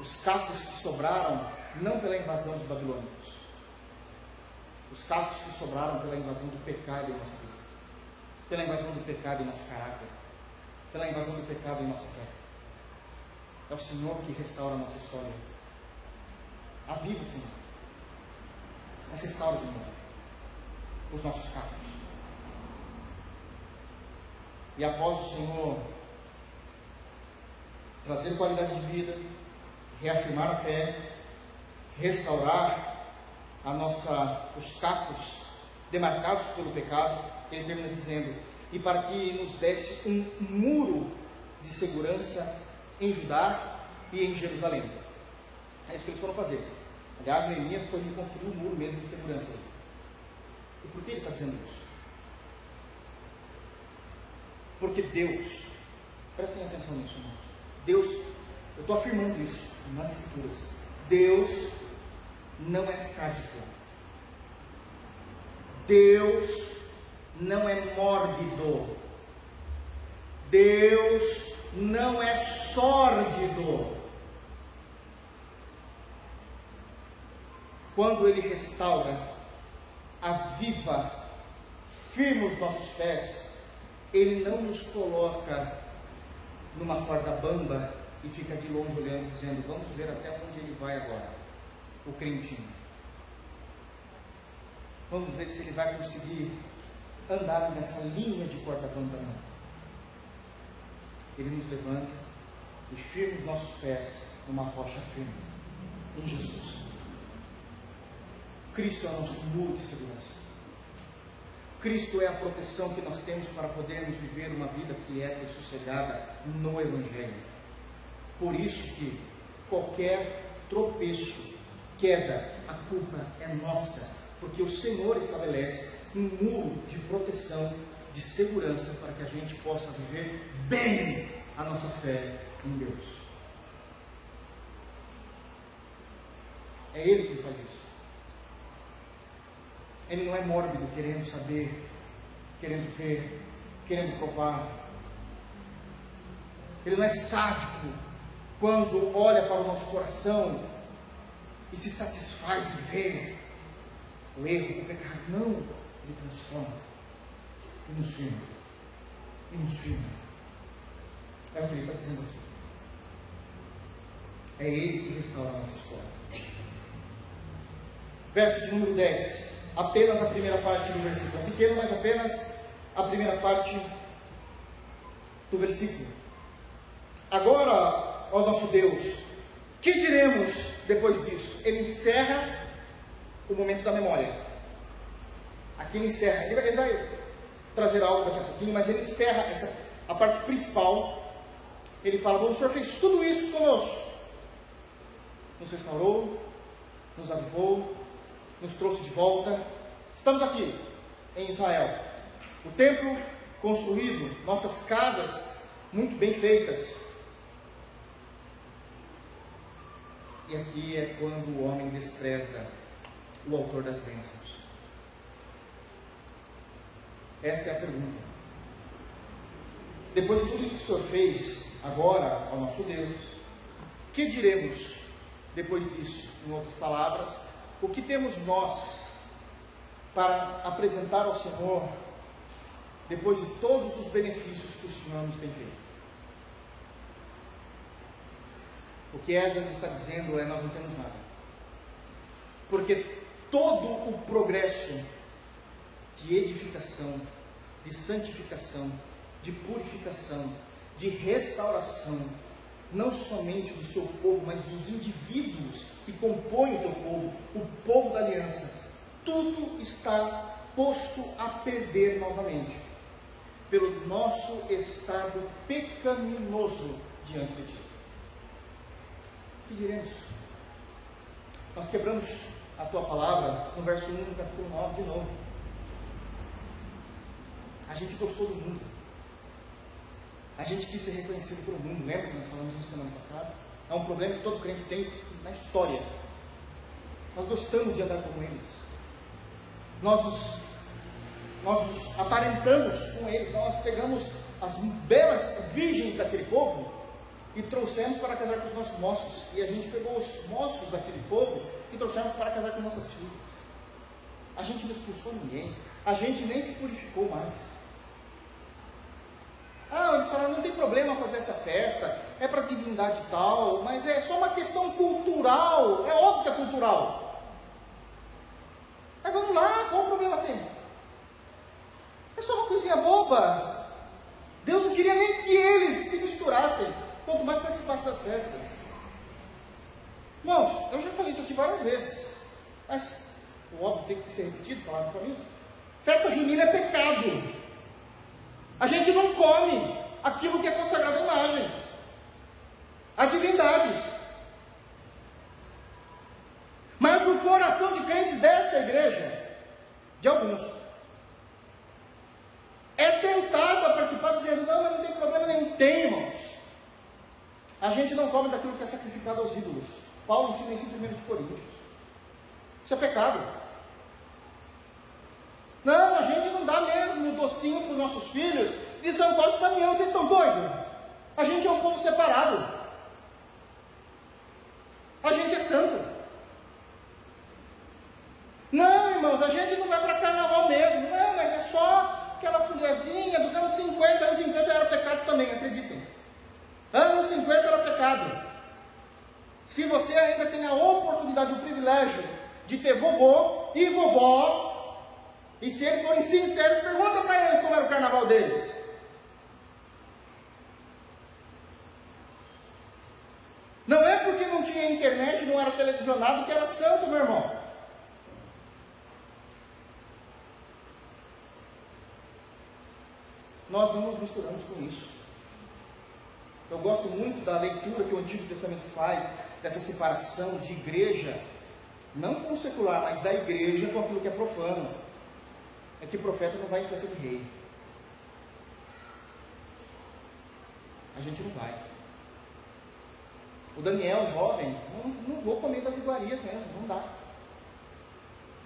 Os cacos que sobraram não pela invasão dos babilônicos, os cacos que sobraram pela invasão do pecado em nossa vida, pela invasão do pecado em nosso caráter, pela invasão do pecado em nossa fé. É o Senhor que restaura a nossa história. Aviva, Senhor. Mas restaura de novo os nossos carros. E após o Senhor trazer qualidade de vida, reafirmar a fé, restaurar a nossa, os cacos demarcados pelo pecado, ele termina dizendo: e para que nos desse um muro de segurança em Judá e em Jerusalém. É isso que eles foram fazer. Aliás, Neemias foi reconstruir um muro mesmo de segurança. E por que ele está dizendo isso? Porque Deus, prestem atenção nisso, irmãos. Deus, eu estou afirmando isso nas escrituras. Deus não é sádico. Deus não é mórbido. Deus não é sórdido. Quando Ele restaura, aviva, firma os nossos pés, Ele não nos coloca numa corda bamba e fica de longe olhando, dizendo: Vamos ver até onde ele vai agora, o crentinho. Vamos ver se ele vai conseguir andar nessa linha de não. Ele nos levanta e firma os nossos pés numa rocha firme, em Jesus. Cristo é o nosso muro de segurança. Cristo é a proteção que nós temos para podermos viver uma vida quieta e sossegada no Evangelho. Por isso que qualquer tropeço, queda, a culpa é nossa, porque o Senhor estabelece um muro de proteção, de segurança, para que a gente possa viver bem a nossa fé em Deus. É Ele que faz isso. Ele não é mórbido, querendo saber, querendo ver, querendo provar. Ele não é sádico quando olha para o nosso coração e se satisfaz em ver o erro, o pecado. Não, ele transforma e nos firma. E nos firma. É o que ele está dizendo aqui. É ele que restaura a nossa história. Verso de número 10 apenas a primeira parte do versículo. É pequeno, mas apenas a primeira parte do versículo. Agora, ó nosso Deus, que diremos depois disso? Ele encerra o momento da memória. Aqui ele encerra. Ele vai, ele vai trazer algo daqui a pouquinho, mas ele encerra essa, a parte principal. Ele fala: Bom, o Senhor fez tudo isso conosco. Nos restaurou, nos avivou, nos trouxe de volta. Estamos aqui em Israel. O templo construído, nossas casas muito bem feitas. E aqui é quando o homem despreza o autor das bênçãos. Essa é a pergunta. Depois de tudo isso que o Senhor fez, agora ao nosso Deus, que diremos depois disso? Em outras palavras, o que temos nós para apresentar ao Senhor depois de todos os benefícios que o Senhor nos tem feito? O que Esdras está dizendo é: nós não temos nada. Porque todo o progresso de edificação, de santificação, de purificação, de restauração, não somente do seu povo, mas dos indivíduos que compõem o teu povo, o povo da aliança, tudo está posto a perder novamente, pelo nosso estado pecaminoso diante de ti. Que diremos? Nós quebramos a tua palavra no verso 1 do capítulo 9 de novo. A gente gostou do mundo. A gente quis ser reconhecido pelo mundo, lembra que nós falamos isso semana passada? É um problema que todo crente tem na história. Nós gostamos de andar com eles. Nós nos, nós nos aparentamos com eles. Nós pegamos as belas virgens daquele povo e trouxemos para casar com os nossos moços. E a gente pegou os moços daquele povo e trouxemos para casar com nossas filhas. A gente não expulsou ninguém. A gente nem se purificou mais. Ah, eles falaram, não tem problema fazer essa festa, é para divindade tal, mas é só uma questão cultural, é óbvio que é cultural. Mas vamos lá, qual o problema tem? É só uma coisinha boba. Deus não queria nem que eles se misturassem, quanto mais participassem das festas. Irmãos, eu já falei isso aqui várias vezes, mas o óbvio tem que ser repetido, falaram para mim. Festa junina é pecado. A gente não come aquilo que é consagrado a imagens, a divindades. Mas o coração de crentes dessa igreja, de alguns, é tentado a participar dizendo, não, mas não tem problema nenhum. Tem, irmãos. A gente não come daquilo que é sacrificado aos ídolos. Paulo ensina isso em 1 de Coríntios. Isso é pecado. Não, a gente não dá mesmo docinho para os nossos filhos de São Paulo para Damião. Vocês estão doidos? A gente é um povo separado. A gente é santo. Não, irmãos, a gente não vai para carnaval mesmo. Não, mas é só aquela folhazinha dos anos 50. Anos 50 era pecado também, acreditem. Anos 50 era pecado. Se você ainda tem a oportunidade, o privilégio de ter vovô e vovó E se eles forem sinceros, pergunta para eles como era o carnaval deles. Não é porque não tinha internet, não era televisionado, que era santo, meu irmão. Nós não nos misturamos com isso. Eu gosto muito da leitura que o Antigo Testamento faz, dessa separação de igreja, não com o secular, mas da igreja com aquilo que é profano. É que profeta não vai em festa de rei. A gente não vai. O Daniel, jovem, não, não vou comer das iguarias mesmo, não dá.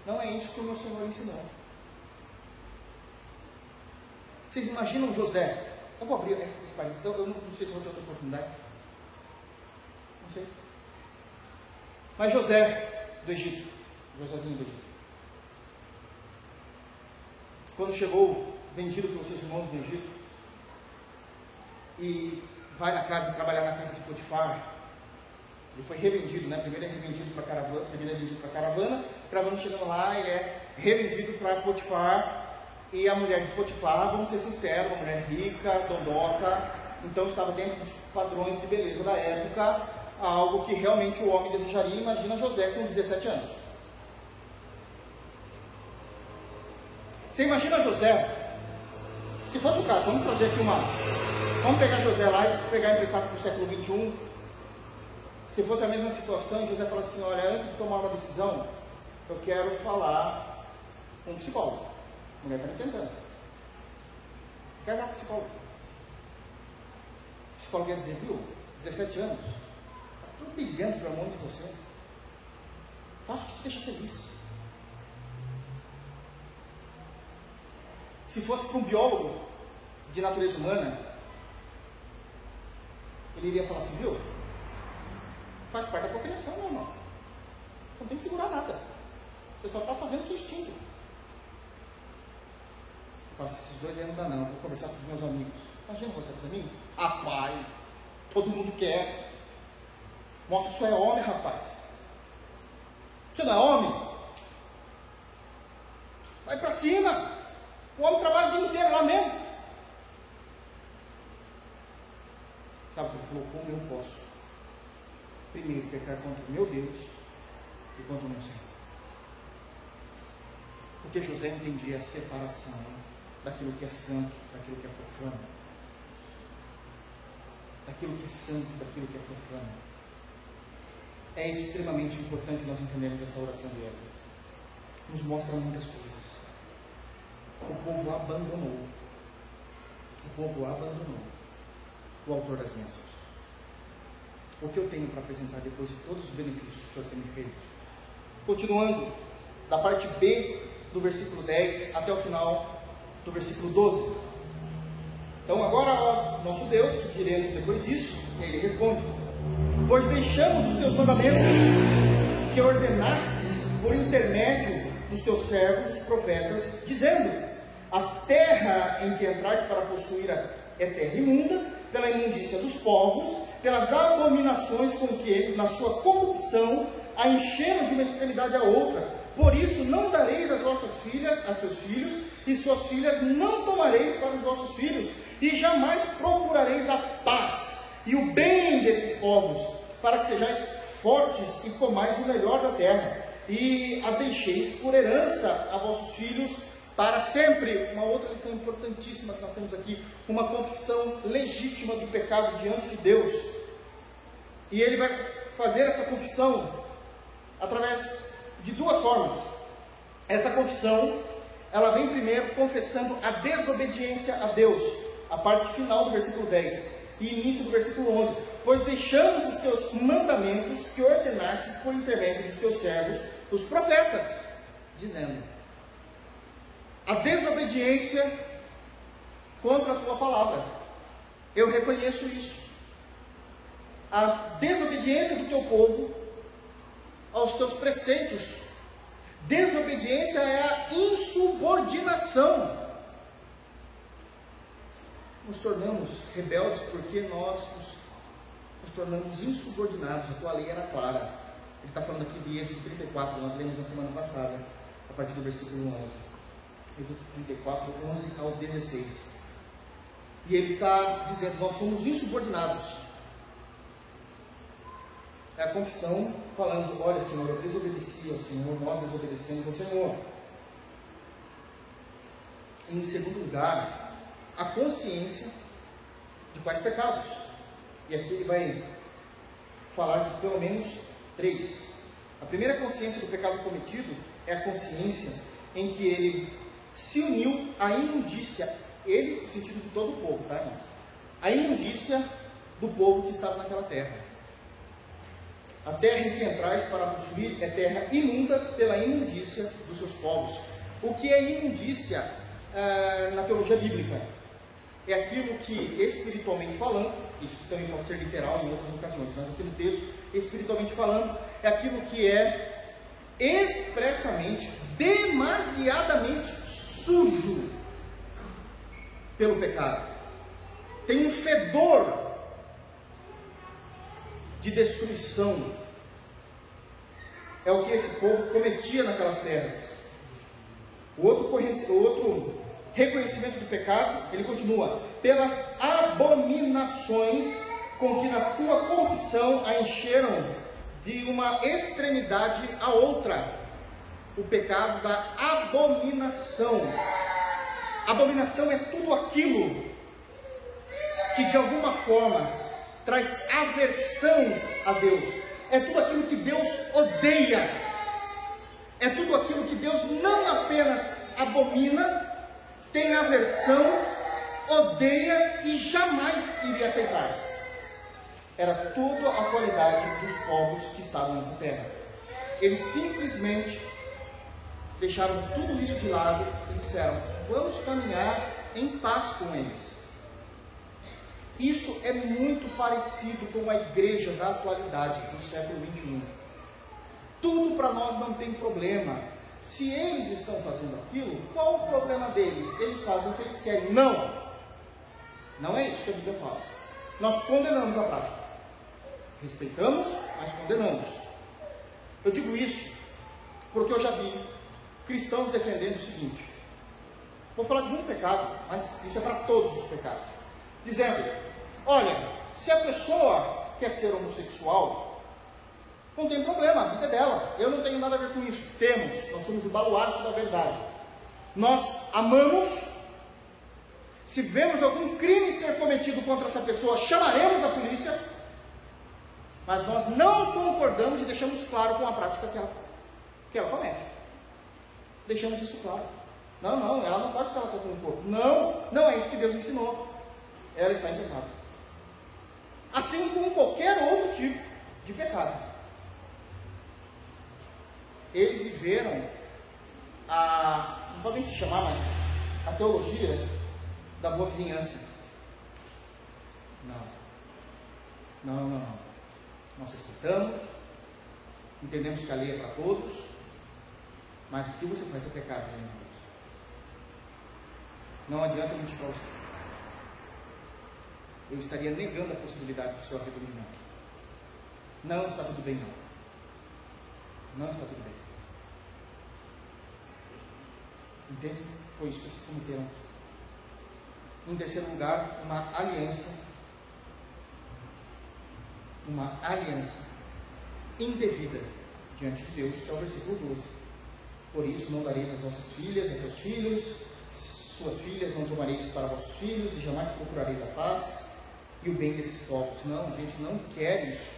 Não é isso que o meu Senhor ensinou. Vocês imaginam José? Eu vou abrir esses parênteses, então eu não, não sei se vou ter outra oportunidade. Não sei. Mas José do Egito, Josézinho do Egito, quando chegou vendido pelos seus irmãos do Egito, e vai na casa, trabalhar na casa de Potifar, ele foi revendido, né? Primeiro é revendido para caravana, primeiro é vendido para caravana, caravana chegando lá, ele é revendido para Potifar, e a mulher de Potifar, vamos ser sinceros, uma mulher rica, dondoca, então estava dentro dos padrões de beleza da época, algo que realmente o homem desejaria. Imagina José com 17 anos. Você imagina José, se fosse o caso, vamos trazer aqui uma. Vamos pegar José lá e pegar emprestado para o século 21. Se fosse a mesma situação, José fala assim: olha, antes de tomar uma decisão, eu quero falar com um psicólogo. Mulher está entendendo. Quero falar com psicólogo. Psicólogo quer dizer, viu? 17 anos. Estou brigando pelo amor de você. Faça o que te deixa feliz. Se fosse para um biólogo de natureza humana, ele iria falar assim, viu? Faz parte da procriação, meu irmão. Não tem que segurar nada. Você só está fazendo o seu instinto. Esses dois aí não dá não, vou conversar com os meus amigos. Imagina conversar com os amigos? Rapaz, todo mundo quer. Mostra que você é homem, rapaz. Você não é homem? Vai para cima. O homem trabalha o dia inteiro lá mesmo. Sabe que falou? Como eu posso? Primeiro, pecar contra o meu Deus e contra o meu Senhor. Porque José entendia a separação daquilo que é santo, daquilo que é profano. Daquilo que é santo, daquilo que é profano. É extremamente importante nós entendermos essa oração de Éfeso. Nos mostra muitas coisas o povo abandonou. O povo abandonou o autor das bênçãos. O que eu tenho para apresentar depois de todos os benefícios que o Senhor tem me feito? Continuando, da parte B do versículo 10 até o final do versículo 12. Então, agora, ó, nosso Deus, que diremos depois disso? Ele responde: Pois deixamos os teus mandamentos que ordenastes por intermédio dos teus servos, os profetas, dizendo: a terra em que entrais para possuir é terra imunda, pela imundícia dos povos, pelas abominações com que, na sua corrupção, a encheram de uma extremidade a outra. Por isso, não dareis as vossas filhas a seus filhos, e suas filhas não tomareis para os vossos filhos, e jamais procurareis a paz e o bem desses povos, para que sejais fortes e comais o melhor da terra, e a deixeis por herança a vossos filhos para sempre. Uma outra lição importantíssima que nós temos aqui, uma confissão legítima do pecado diante de Deus. E ele vai fazer essa confissão através de duas formas. Essa confissão, ela vem primeiro confessando a desobediência a Deus, a parte final do versículo 10 e início do versículo 11. Pois deixamos os teus mandamentos que ordenastes por intermédio dos teus servos, os profetas, dizendo: a desobediência contra a tua palavra. Eu reconheço isso. A desobediência do teu povo aos teus preceitos. Desobediência é a insubordinação. Nos tornamos rebeldes porque nós nos, nos tornamos insubordinados. A tua lei era clara. Ele está falando aqui de Êxodo 34, nós lemos na semana passada, a partir do versículo 11. Êxodo 34, 11 ao 16. E ele está dizendo: Nós fomos insubordinados. É a confissão falando: Olha, Senhor, eu desobedeci ao Senhor, nós desobedecemos ao Senhor. Em segundo lugar, a consciência de quais pecados. E aqui ele vai falar de pelo menos três. A primeira consciência do pecado cometido é a consciência em que ele se uniu à imundícia, ele no sentido de todo o povo, tá? A imundícia do povo que estava naquela terra. A terra em que entrais para possuir é terra imunda pela imundícia dos seus povos. O que é imundícia ah, na teologia bíblica? É aquilo que, espiritualmente falando, isso também pode ser literal em outras ocasiões, mas aqui no texto, espiritualmente falando, é aquilo que é expressamente, demasiadamente sujo pelo pecado. Tem um fedor de destruição. É o que esse povo cometia naquelas terras. O outro, o outro reconhecimento do pecado, ele continua: pelas abominações com que na tua corrupção a encheram de uma extremidade a outra. O pecado da abominação. Abominação é tudo aquilo que de alguma forma traz aversão a Deus. É tudo aquilo que Deus odeia. É tudo aquilo que Deus não apenas abomina, tem aversão, odeia e jamais iria aceitar. Era toda a qualidade dos povos que estavam nessa terra. Eles simplesmente deixaram tudo isso de lado e disseram: vamos caminhar em paz com eles. Isso é muito parecido com a igreja da atualidade, do século 21. Tudo para nós não tem problema. Se eles estão fazendo aquilo, qual o problema deles? Eles fazem o que eles querem. Não! Não é isso que a Bíblia fala. Nós condenamos a prática. Respeitamos, mas condenamos. Eu digo isso porque eu já vi cristãos defendendo o seguinte. Vou falar de um pecado, mas isso é para todos os pecados. Dizendo: olha, se a pessoa quer ser homossexual, não tem problema, a vida é dela. Eu não tenho nada a ver com isso. Temos, nós somos o baluarte da verdade. Nós amamos. Se vemos algum crime ser cometido contra essa pessoa, chamaremos a polícia. Mas nós não concordamos e deixamos claro com a prática que ela, que ela comete. Deixamos isso claro. Não, não, ela não faz o que ela está com o corpo. Não, não é isso que Deus ensinou. Ela está em pecado. Assim como qualquer outro tipo de pecado eles viveram a, não podem se chamar, mas a teologia da boa vizinhança. Não. Não, não, não. Nós respeitamos, entendemos que a lei é para todos, mas o que você faz é pecado, gente. Não adianta mentir para você. Eu estaria negando a possibilidade do seu arrependimento. Não está tudo bem, não. Não está tudo bem. Entende? Foi isso que eles cometeram. Em terceiro lugar, uma aliança. Uma aliança indevida diante de Deus, que é o versículo 12. Por isso, não dareis as vossas filhas a seus filhos, suas filhas não tomareis para vossos filhos, e jamais procurareis a paz e o bem desses povos. Não, a gente não quer isso.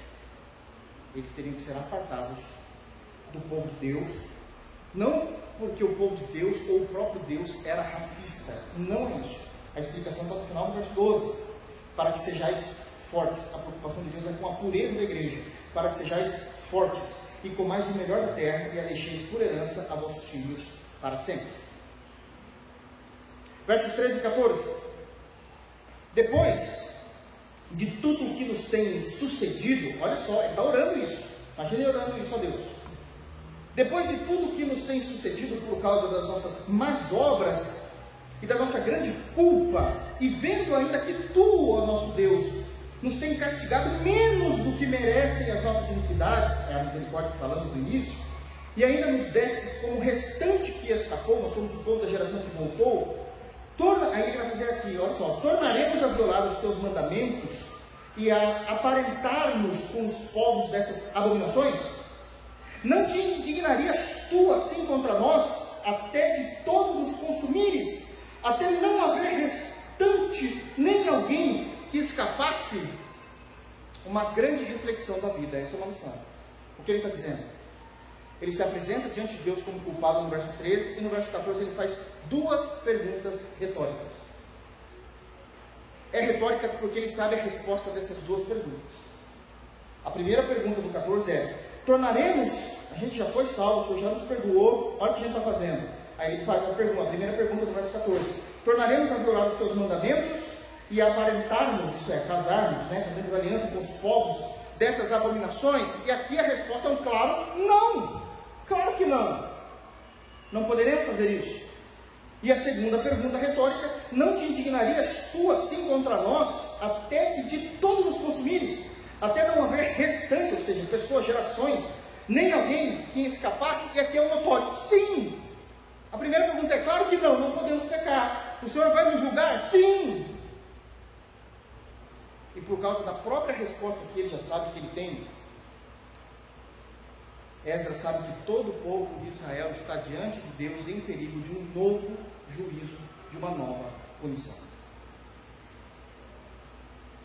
Eles teriam que ser apartados do povo de Deus, não porque o povo de Deus ou o próprio Deus era racista. Não é isso. A explicação está no final do verso 12. Para que sejais fortes. A preocupação de Deus é com a pureza da igreja. Para que sejais fortes e comais o melhor da terra e a deixeis por herança a vossos filhos para sempre. Versos 13 e 14. Depois de tudo o que nos tem sucedido, olha só, ele está orando isso. Imagine orando isso a Deus. Depois de tudo que nos tem sucedido por causa das nossas más obras e da nossa grande culpa, e vendo ainda que tu, ó nosso Deus, nos tem castigado menos do que merecem as nossas iniquidades, é a misericórdia que falamos no início, e ainda nos destes como o restante que escapou, nós somos o povo da geração que voltou, torna, aí ele vai fazer aqui, olha só, tornaremos a violar os teus mandamentos e a aparentar-nos com os povos dessas abominações? Não te indignarias tu assim contra nós, até de todos nos consumires, até não haver restante nem alguém que escapasse? Uma grande reflexão da vida, essa é uma lição. O que ele está dizendo? Ele se apresenta diante de Deus como culpado no verso 13 e no verso 14 ele faz duas perguntas retóricas. É retóricas porque ele sabe a resposta dessas duas perguntas. A primeira pergunta do 14 é: tornaremos, a gente já foi salvo, o Senhor já nos perdoou, olha o que a gente está fazendo. Aí ele faz uma pergunta, a primeira pergunta do verso 14: tornaremos a violar os teus mandamentos e aparentarmos, isso é, casarmos, né, fazendo aliança com os povos dessas abominações? E aqui a resposta é um claro não. Claro que não. Não poderemos fazer isso. E a segunda pergunta retórica: Não te indignarias tu assim contra nós, até que de todos nos consumires, até não haver restante, ou seja, pessoas, gerações, nem alguém que escapasse? E aqui é um notório: Sim. A primeira pergunta é: Claro que não, não podemos pecar. O Senhor vai nos julgar? Sim. E por causa da própria resposta que ele já sabe que ele tem, Esdras sabe que todo o povo de Israel está diante de Deus em perigo de um novo juízo, de uma nova punição.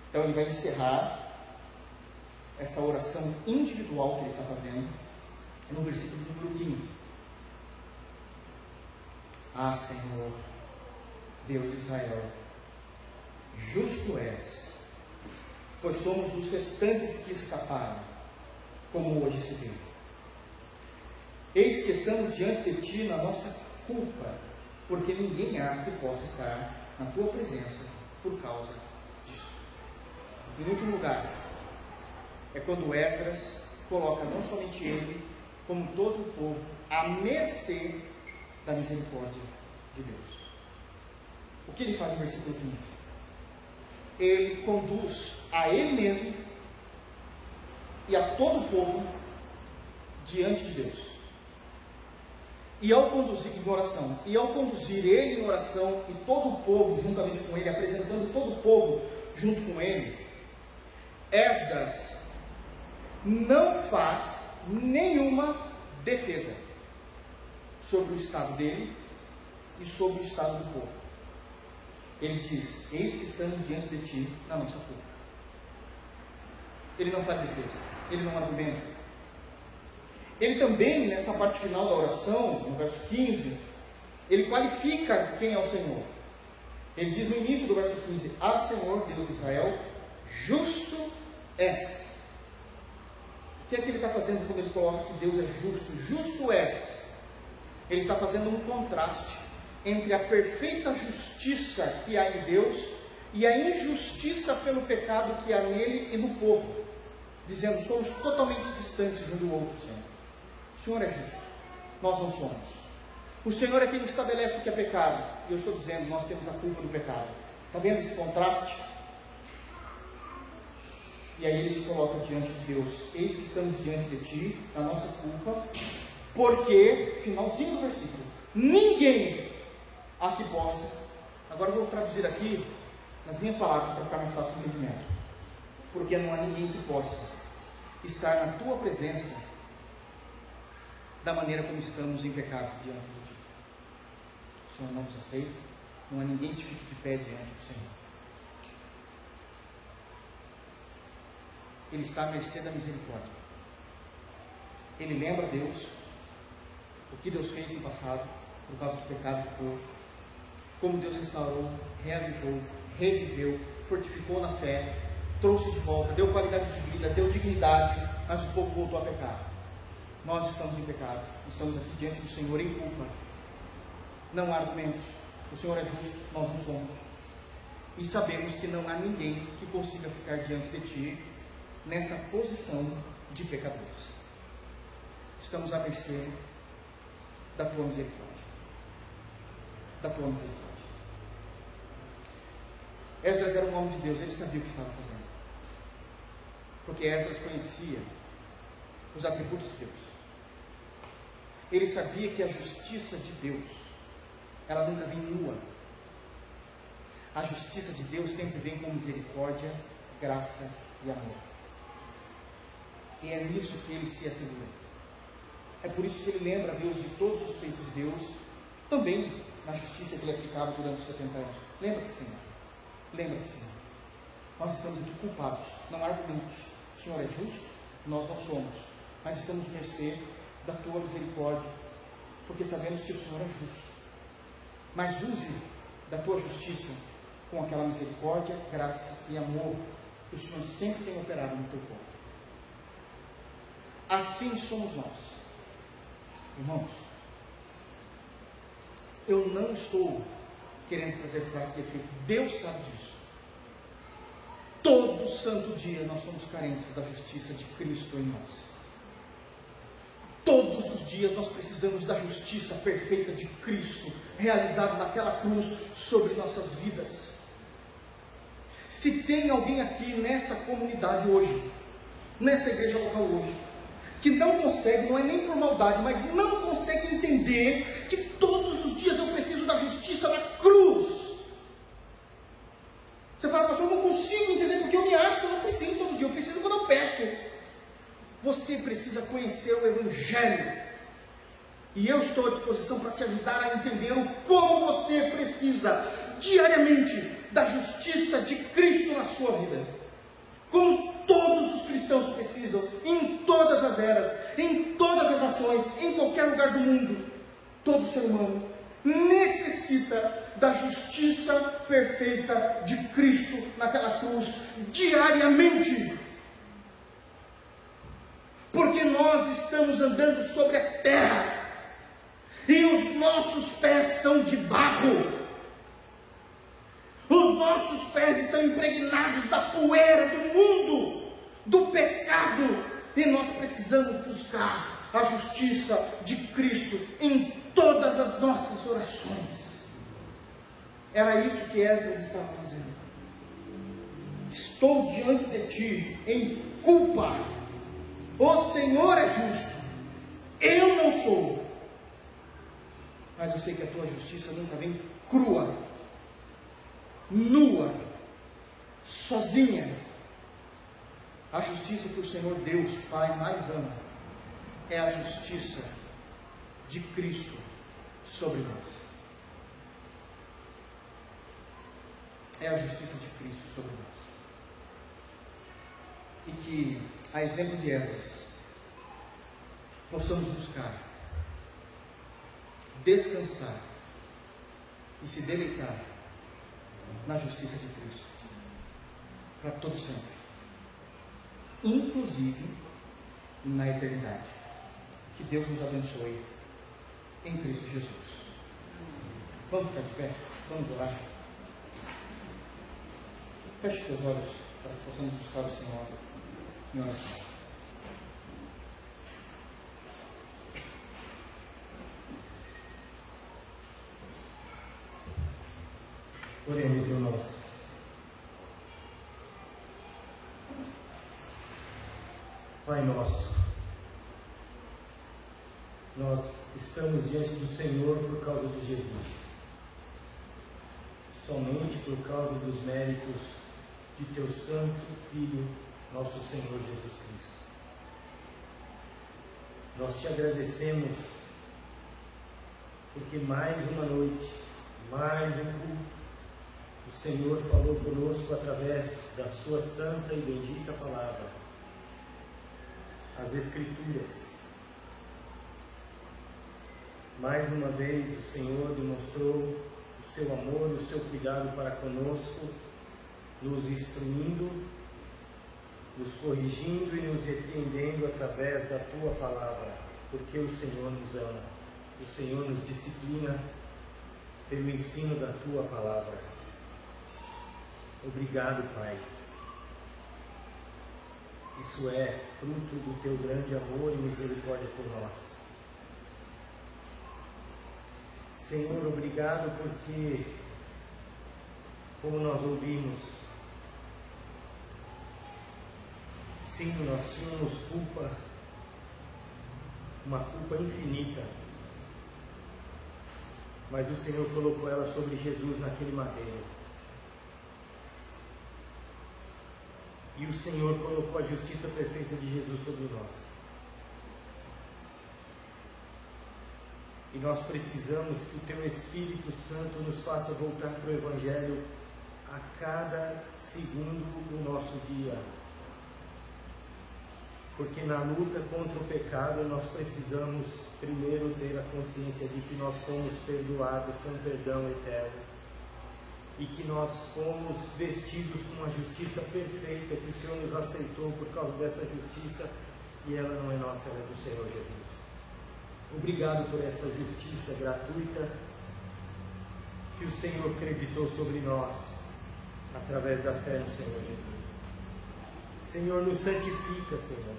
Então ele vai encerrar essa oração individual que ele está fazendo no versículo número 15. Ah, Senhor, Deus de Israel, justo és, pois somos os restantes que escaparam, como hoje se vê. Eis que estamos diante de ti na nossa culpa, porque ninguém há que possa estar na tua presença por causa disso. Em último lugar, é quando Esdras coloca não somente ele, como todo o povo, à mercê da misericórdia de Deus. O que ele faz no versículo 15? Ele conduz a ele mesmo e a todo o povo diante de Deus. E ao conduzir em oração, e ao conduzir ele em oração e todo o povo juntamente com ele, apresentando todo o povo junto com ele, Esdras não faz nenhuma defesa sobre o estado dele e sobre o estado do povo. Ele diz: Eis que estamos diante de ti na nossa culpa. Ele não faz defesa, ele não argumenta, ele também, nessa parte final da oração, no verso 15, ele qualifica quem é o Senhor. Ele diz no início do verso 15: Ah, Senhor, Deus de Israel, justo és. O que é que ele está fazendo quando ele coloca que Deus é justo? Justo és. Ele está fazendo um contraste entre a perfeita justiça que há em Deus e a injustiça pelo pecado que há nele e no povo, dizendo: somos totalmente distantes um do outro, Senhor. O Senhor é justo, nós não somos. O Senhor é quem estabelece o que é pecado. E eu estou dizendo, nós temos a culpa do pecado. Está vendo esse contraste? E aí ele se coloca diante de Deus: Eis que estamos diante de ti, a nossa culpa, porque, finalzinho do versículo, ninguém há que possa. Agora vou traduzir aqui nas minhas palavras para ficar mais fácil o entendimento. Porque não há ninguém que possa estar na tua presença da maneira como estamos em pecado diante de Ti. O Senhor não nos aceita, não há ninguém que fique de pé diante do Senhor. Ele está à mercê da misericórdia. Ele lembra Deus o que Deus fez no passado por causa do pecado do povo, como Deus restaurou, reavivou, reviveu, fortificou na fé, trouxe de volta, deu qualidade de vida, deu dignidade, mas o povo voltou a pecar nós estamos em pecado, estamos aqui diante do Senhor em culpa. Não há argumentos. O Senhor é justo, nós não somos. E sabemos que não há ninguém que consiga ficar diante de Ti nessa posição de pecadores. Estamos à mercê da Tua misericórdia. Da Tua misericórdia. Esdras era um homem de Deus, ele sabia o que estava fazendo. Porque Esdras conhecia os atributos de Deus. Ele sabia que a justiça de Deus, ela nunca vem nua. A justiça de Deus sempre vem com misericórdia, graça e amor. E é nisso que ele se assegura. É por isso que ele lembra a Deus de todos os feitos de Deus, também na justiça que ele aplicava durante os 70 anos. Lembra-te, Senhor. Lembra-te, Senhor. Nós estamos aqui culpados, não há argumentos. O Senhor é justo, nós não somos, mas estamos mercê da tua misericórdia, porque sabemos que o Senhor é justo. Mas use da tua justiça com aquela misericórdia, graça e amor que o Senhor sempre tem operado no teu povo. Assim somos nós. Irmãos, eu não estou querendo trazer frase de efeito. Deus sabe disso. Todo santo dia nós somos carentes da justiça de Cristo em nós. Todos os dias nós precisamos da justiça perfeita de Cristo, realizada naquela cruz sobre nossas vidas. Se tem alguém aqui nessa comunidade hoje, nessa igreja local hoje, que não consegue, não é nem por maldade, mas não consegue entender que todos os dias eu preciso da justiça da cruz. Você fala, pastor, eu não consigo entender porque eu me acho que eu não preciso todo dia, eu preciso quando eu peco. Você precisa conhecer o Evangelho. E eu estou à disposição para te ajudar a entender o como você precisa diariamente da justiça de Cristo na sua vida. Como todos os cristãos precisam, em todas as eras, em todas as ações, em qualquer lugar do mundo, todo ser humano necessita da justiça perfeita de Cristo naquela cruz diariamente. Porque nós estamos andando sobre a terra e os nossos pés são de barro. Os nossos pés estão impregnados da poeira do mundo, do pecado, e nós precisamos buscar a justiça de Cristo em todas as nossas orações. Era isso que Esdras estava fazendo. Estou diante de ti em culpa. O Senhor é justo. Eu não sou. Mas eu sei que a tua justiça nunca vem crua nua, sozinha. A justiça que o Senhor Deus, Pai, mais ama é a justiça de Cristo sobre nós. É a justiça de Cristo sobre nós. E que, a exemplo de Esdras, possamos buscar descansar e se deleitar na justiça de Cristo. Para todo sempre. Inclusive na eternidade. Que Deus nos abençoe em Cristo Jesus. Vamos ficar de pé? Vamos orar? Feche os olhos para que possamos buscar o Senhor oração. Oremos, irmãos. Pai nosso, nós estamos diante do Senhor por causa de Jesus, somente por causa dos méritos de Teu Santo Filho, nosso Senhor Jesus Cristo. Nós te agradecemos porque mais uma noite, mais um culto, o Senhor falou conosco através da Sua santa e bendita palavra, as Escrituras. Mais uma vez, o Senhor demonstrou o seu amor o seu cuidado para conosco, nos instruindo, nos corrigindo e nos repreendendo através da tua palavra, porque o Senhor nos ama, o Senhor nos disciplina pelo ensino da tua palavra. Obrigado, Pai. Isso é fruto do teu grande amor e misericórdia por nós. Senhor, obrigado porque, como nós ouvimos, sim, nós tínhamos culpa, uma culpa infinita. Mas o Senhor colocou ela sobre Jesus naquele madeiro. E o Senhor colocou a justiça perfeita de Jesus sobre nós. E nós precisamos que o Teu Espírito Santo nos faça voltar para o Evangelho a cada segundo do nosso dia. Porque na luta contra o pecado nós precisamos primeiro ter a consciência de que nós fomos perdoados com perdão eterno e que nós fomos vestidos com uma justiça perfeita que o Senhor nos aceitou por causa dessa justiça e ela não é nossa, ela é do Senhor Jesus. Obrigado por esta justiça gratuita que o Senhor acreditou sobre nós através da fé no Senhor Jesus. Senhor, nos santifica, Senhor.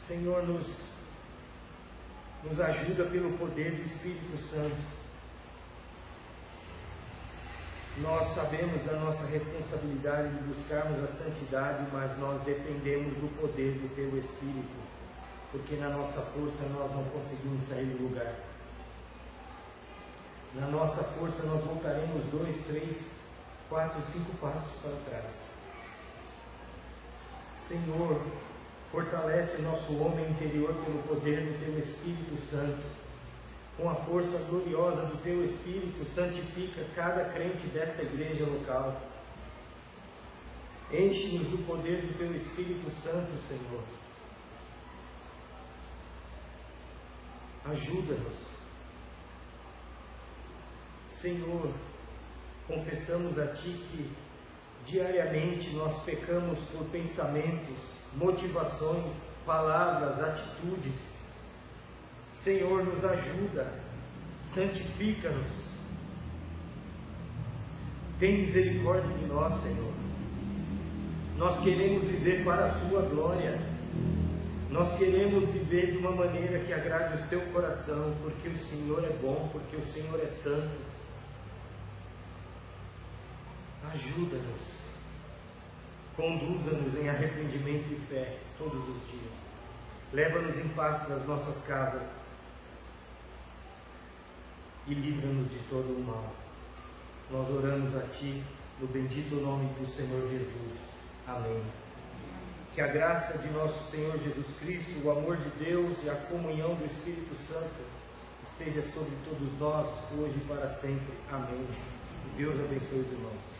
Senhor, nos, nos ajuda pelo poder do Espírito Santo. Nós sabemos da nossa responsabilidade de buscarmos a santidade, mas nós dependemos do poder do Teu Espírito, porque na nossa força nós não conseguimos sair do lugar. Na nossa força nós voltaremos dois, três, quatro, cinco passos para trás. Senhor, fortalece nosso homem interior pelo poder do Teu Espírito Santo. Com a força gloriosa do Teu Espírito, santifica cada crente desta igreja local. Enche-nos do poder do Teu Espírito Santo, Senhor. Ajuda-nos Senhor, confessamos a Ti que diariamente nós pecamos por pensamentos, motivações, palavras, atitudes. Senhor, nos ajuda, santifica-nos. Tem misericórdia de nós, Senhor. Nós queremos viver para a Sua glória. Nós queremos viver de uma maneira que agrade o seu coração, porque o Senhor é bom, porque o Senhor é santo. Ajuda-nos. Conduza-nos em arrependimento e fé todos os dias. Leva-nos em paz para as nossas casas. E livra-nos de todo o mal. Nós oramos a Ti, no bendito nome do Senhor Jesus. Amém. Que a graça de nosso Senhor Jesus Cristo, o amor de Deus e a comunhão do Espírito Santo esteja sobre todos nós, hoje e para sempre. Amém. Deus abençoe os irmãos.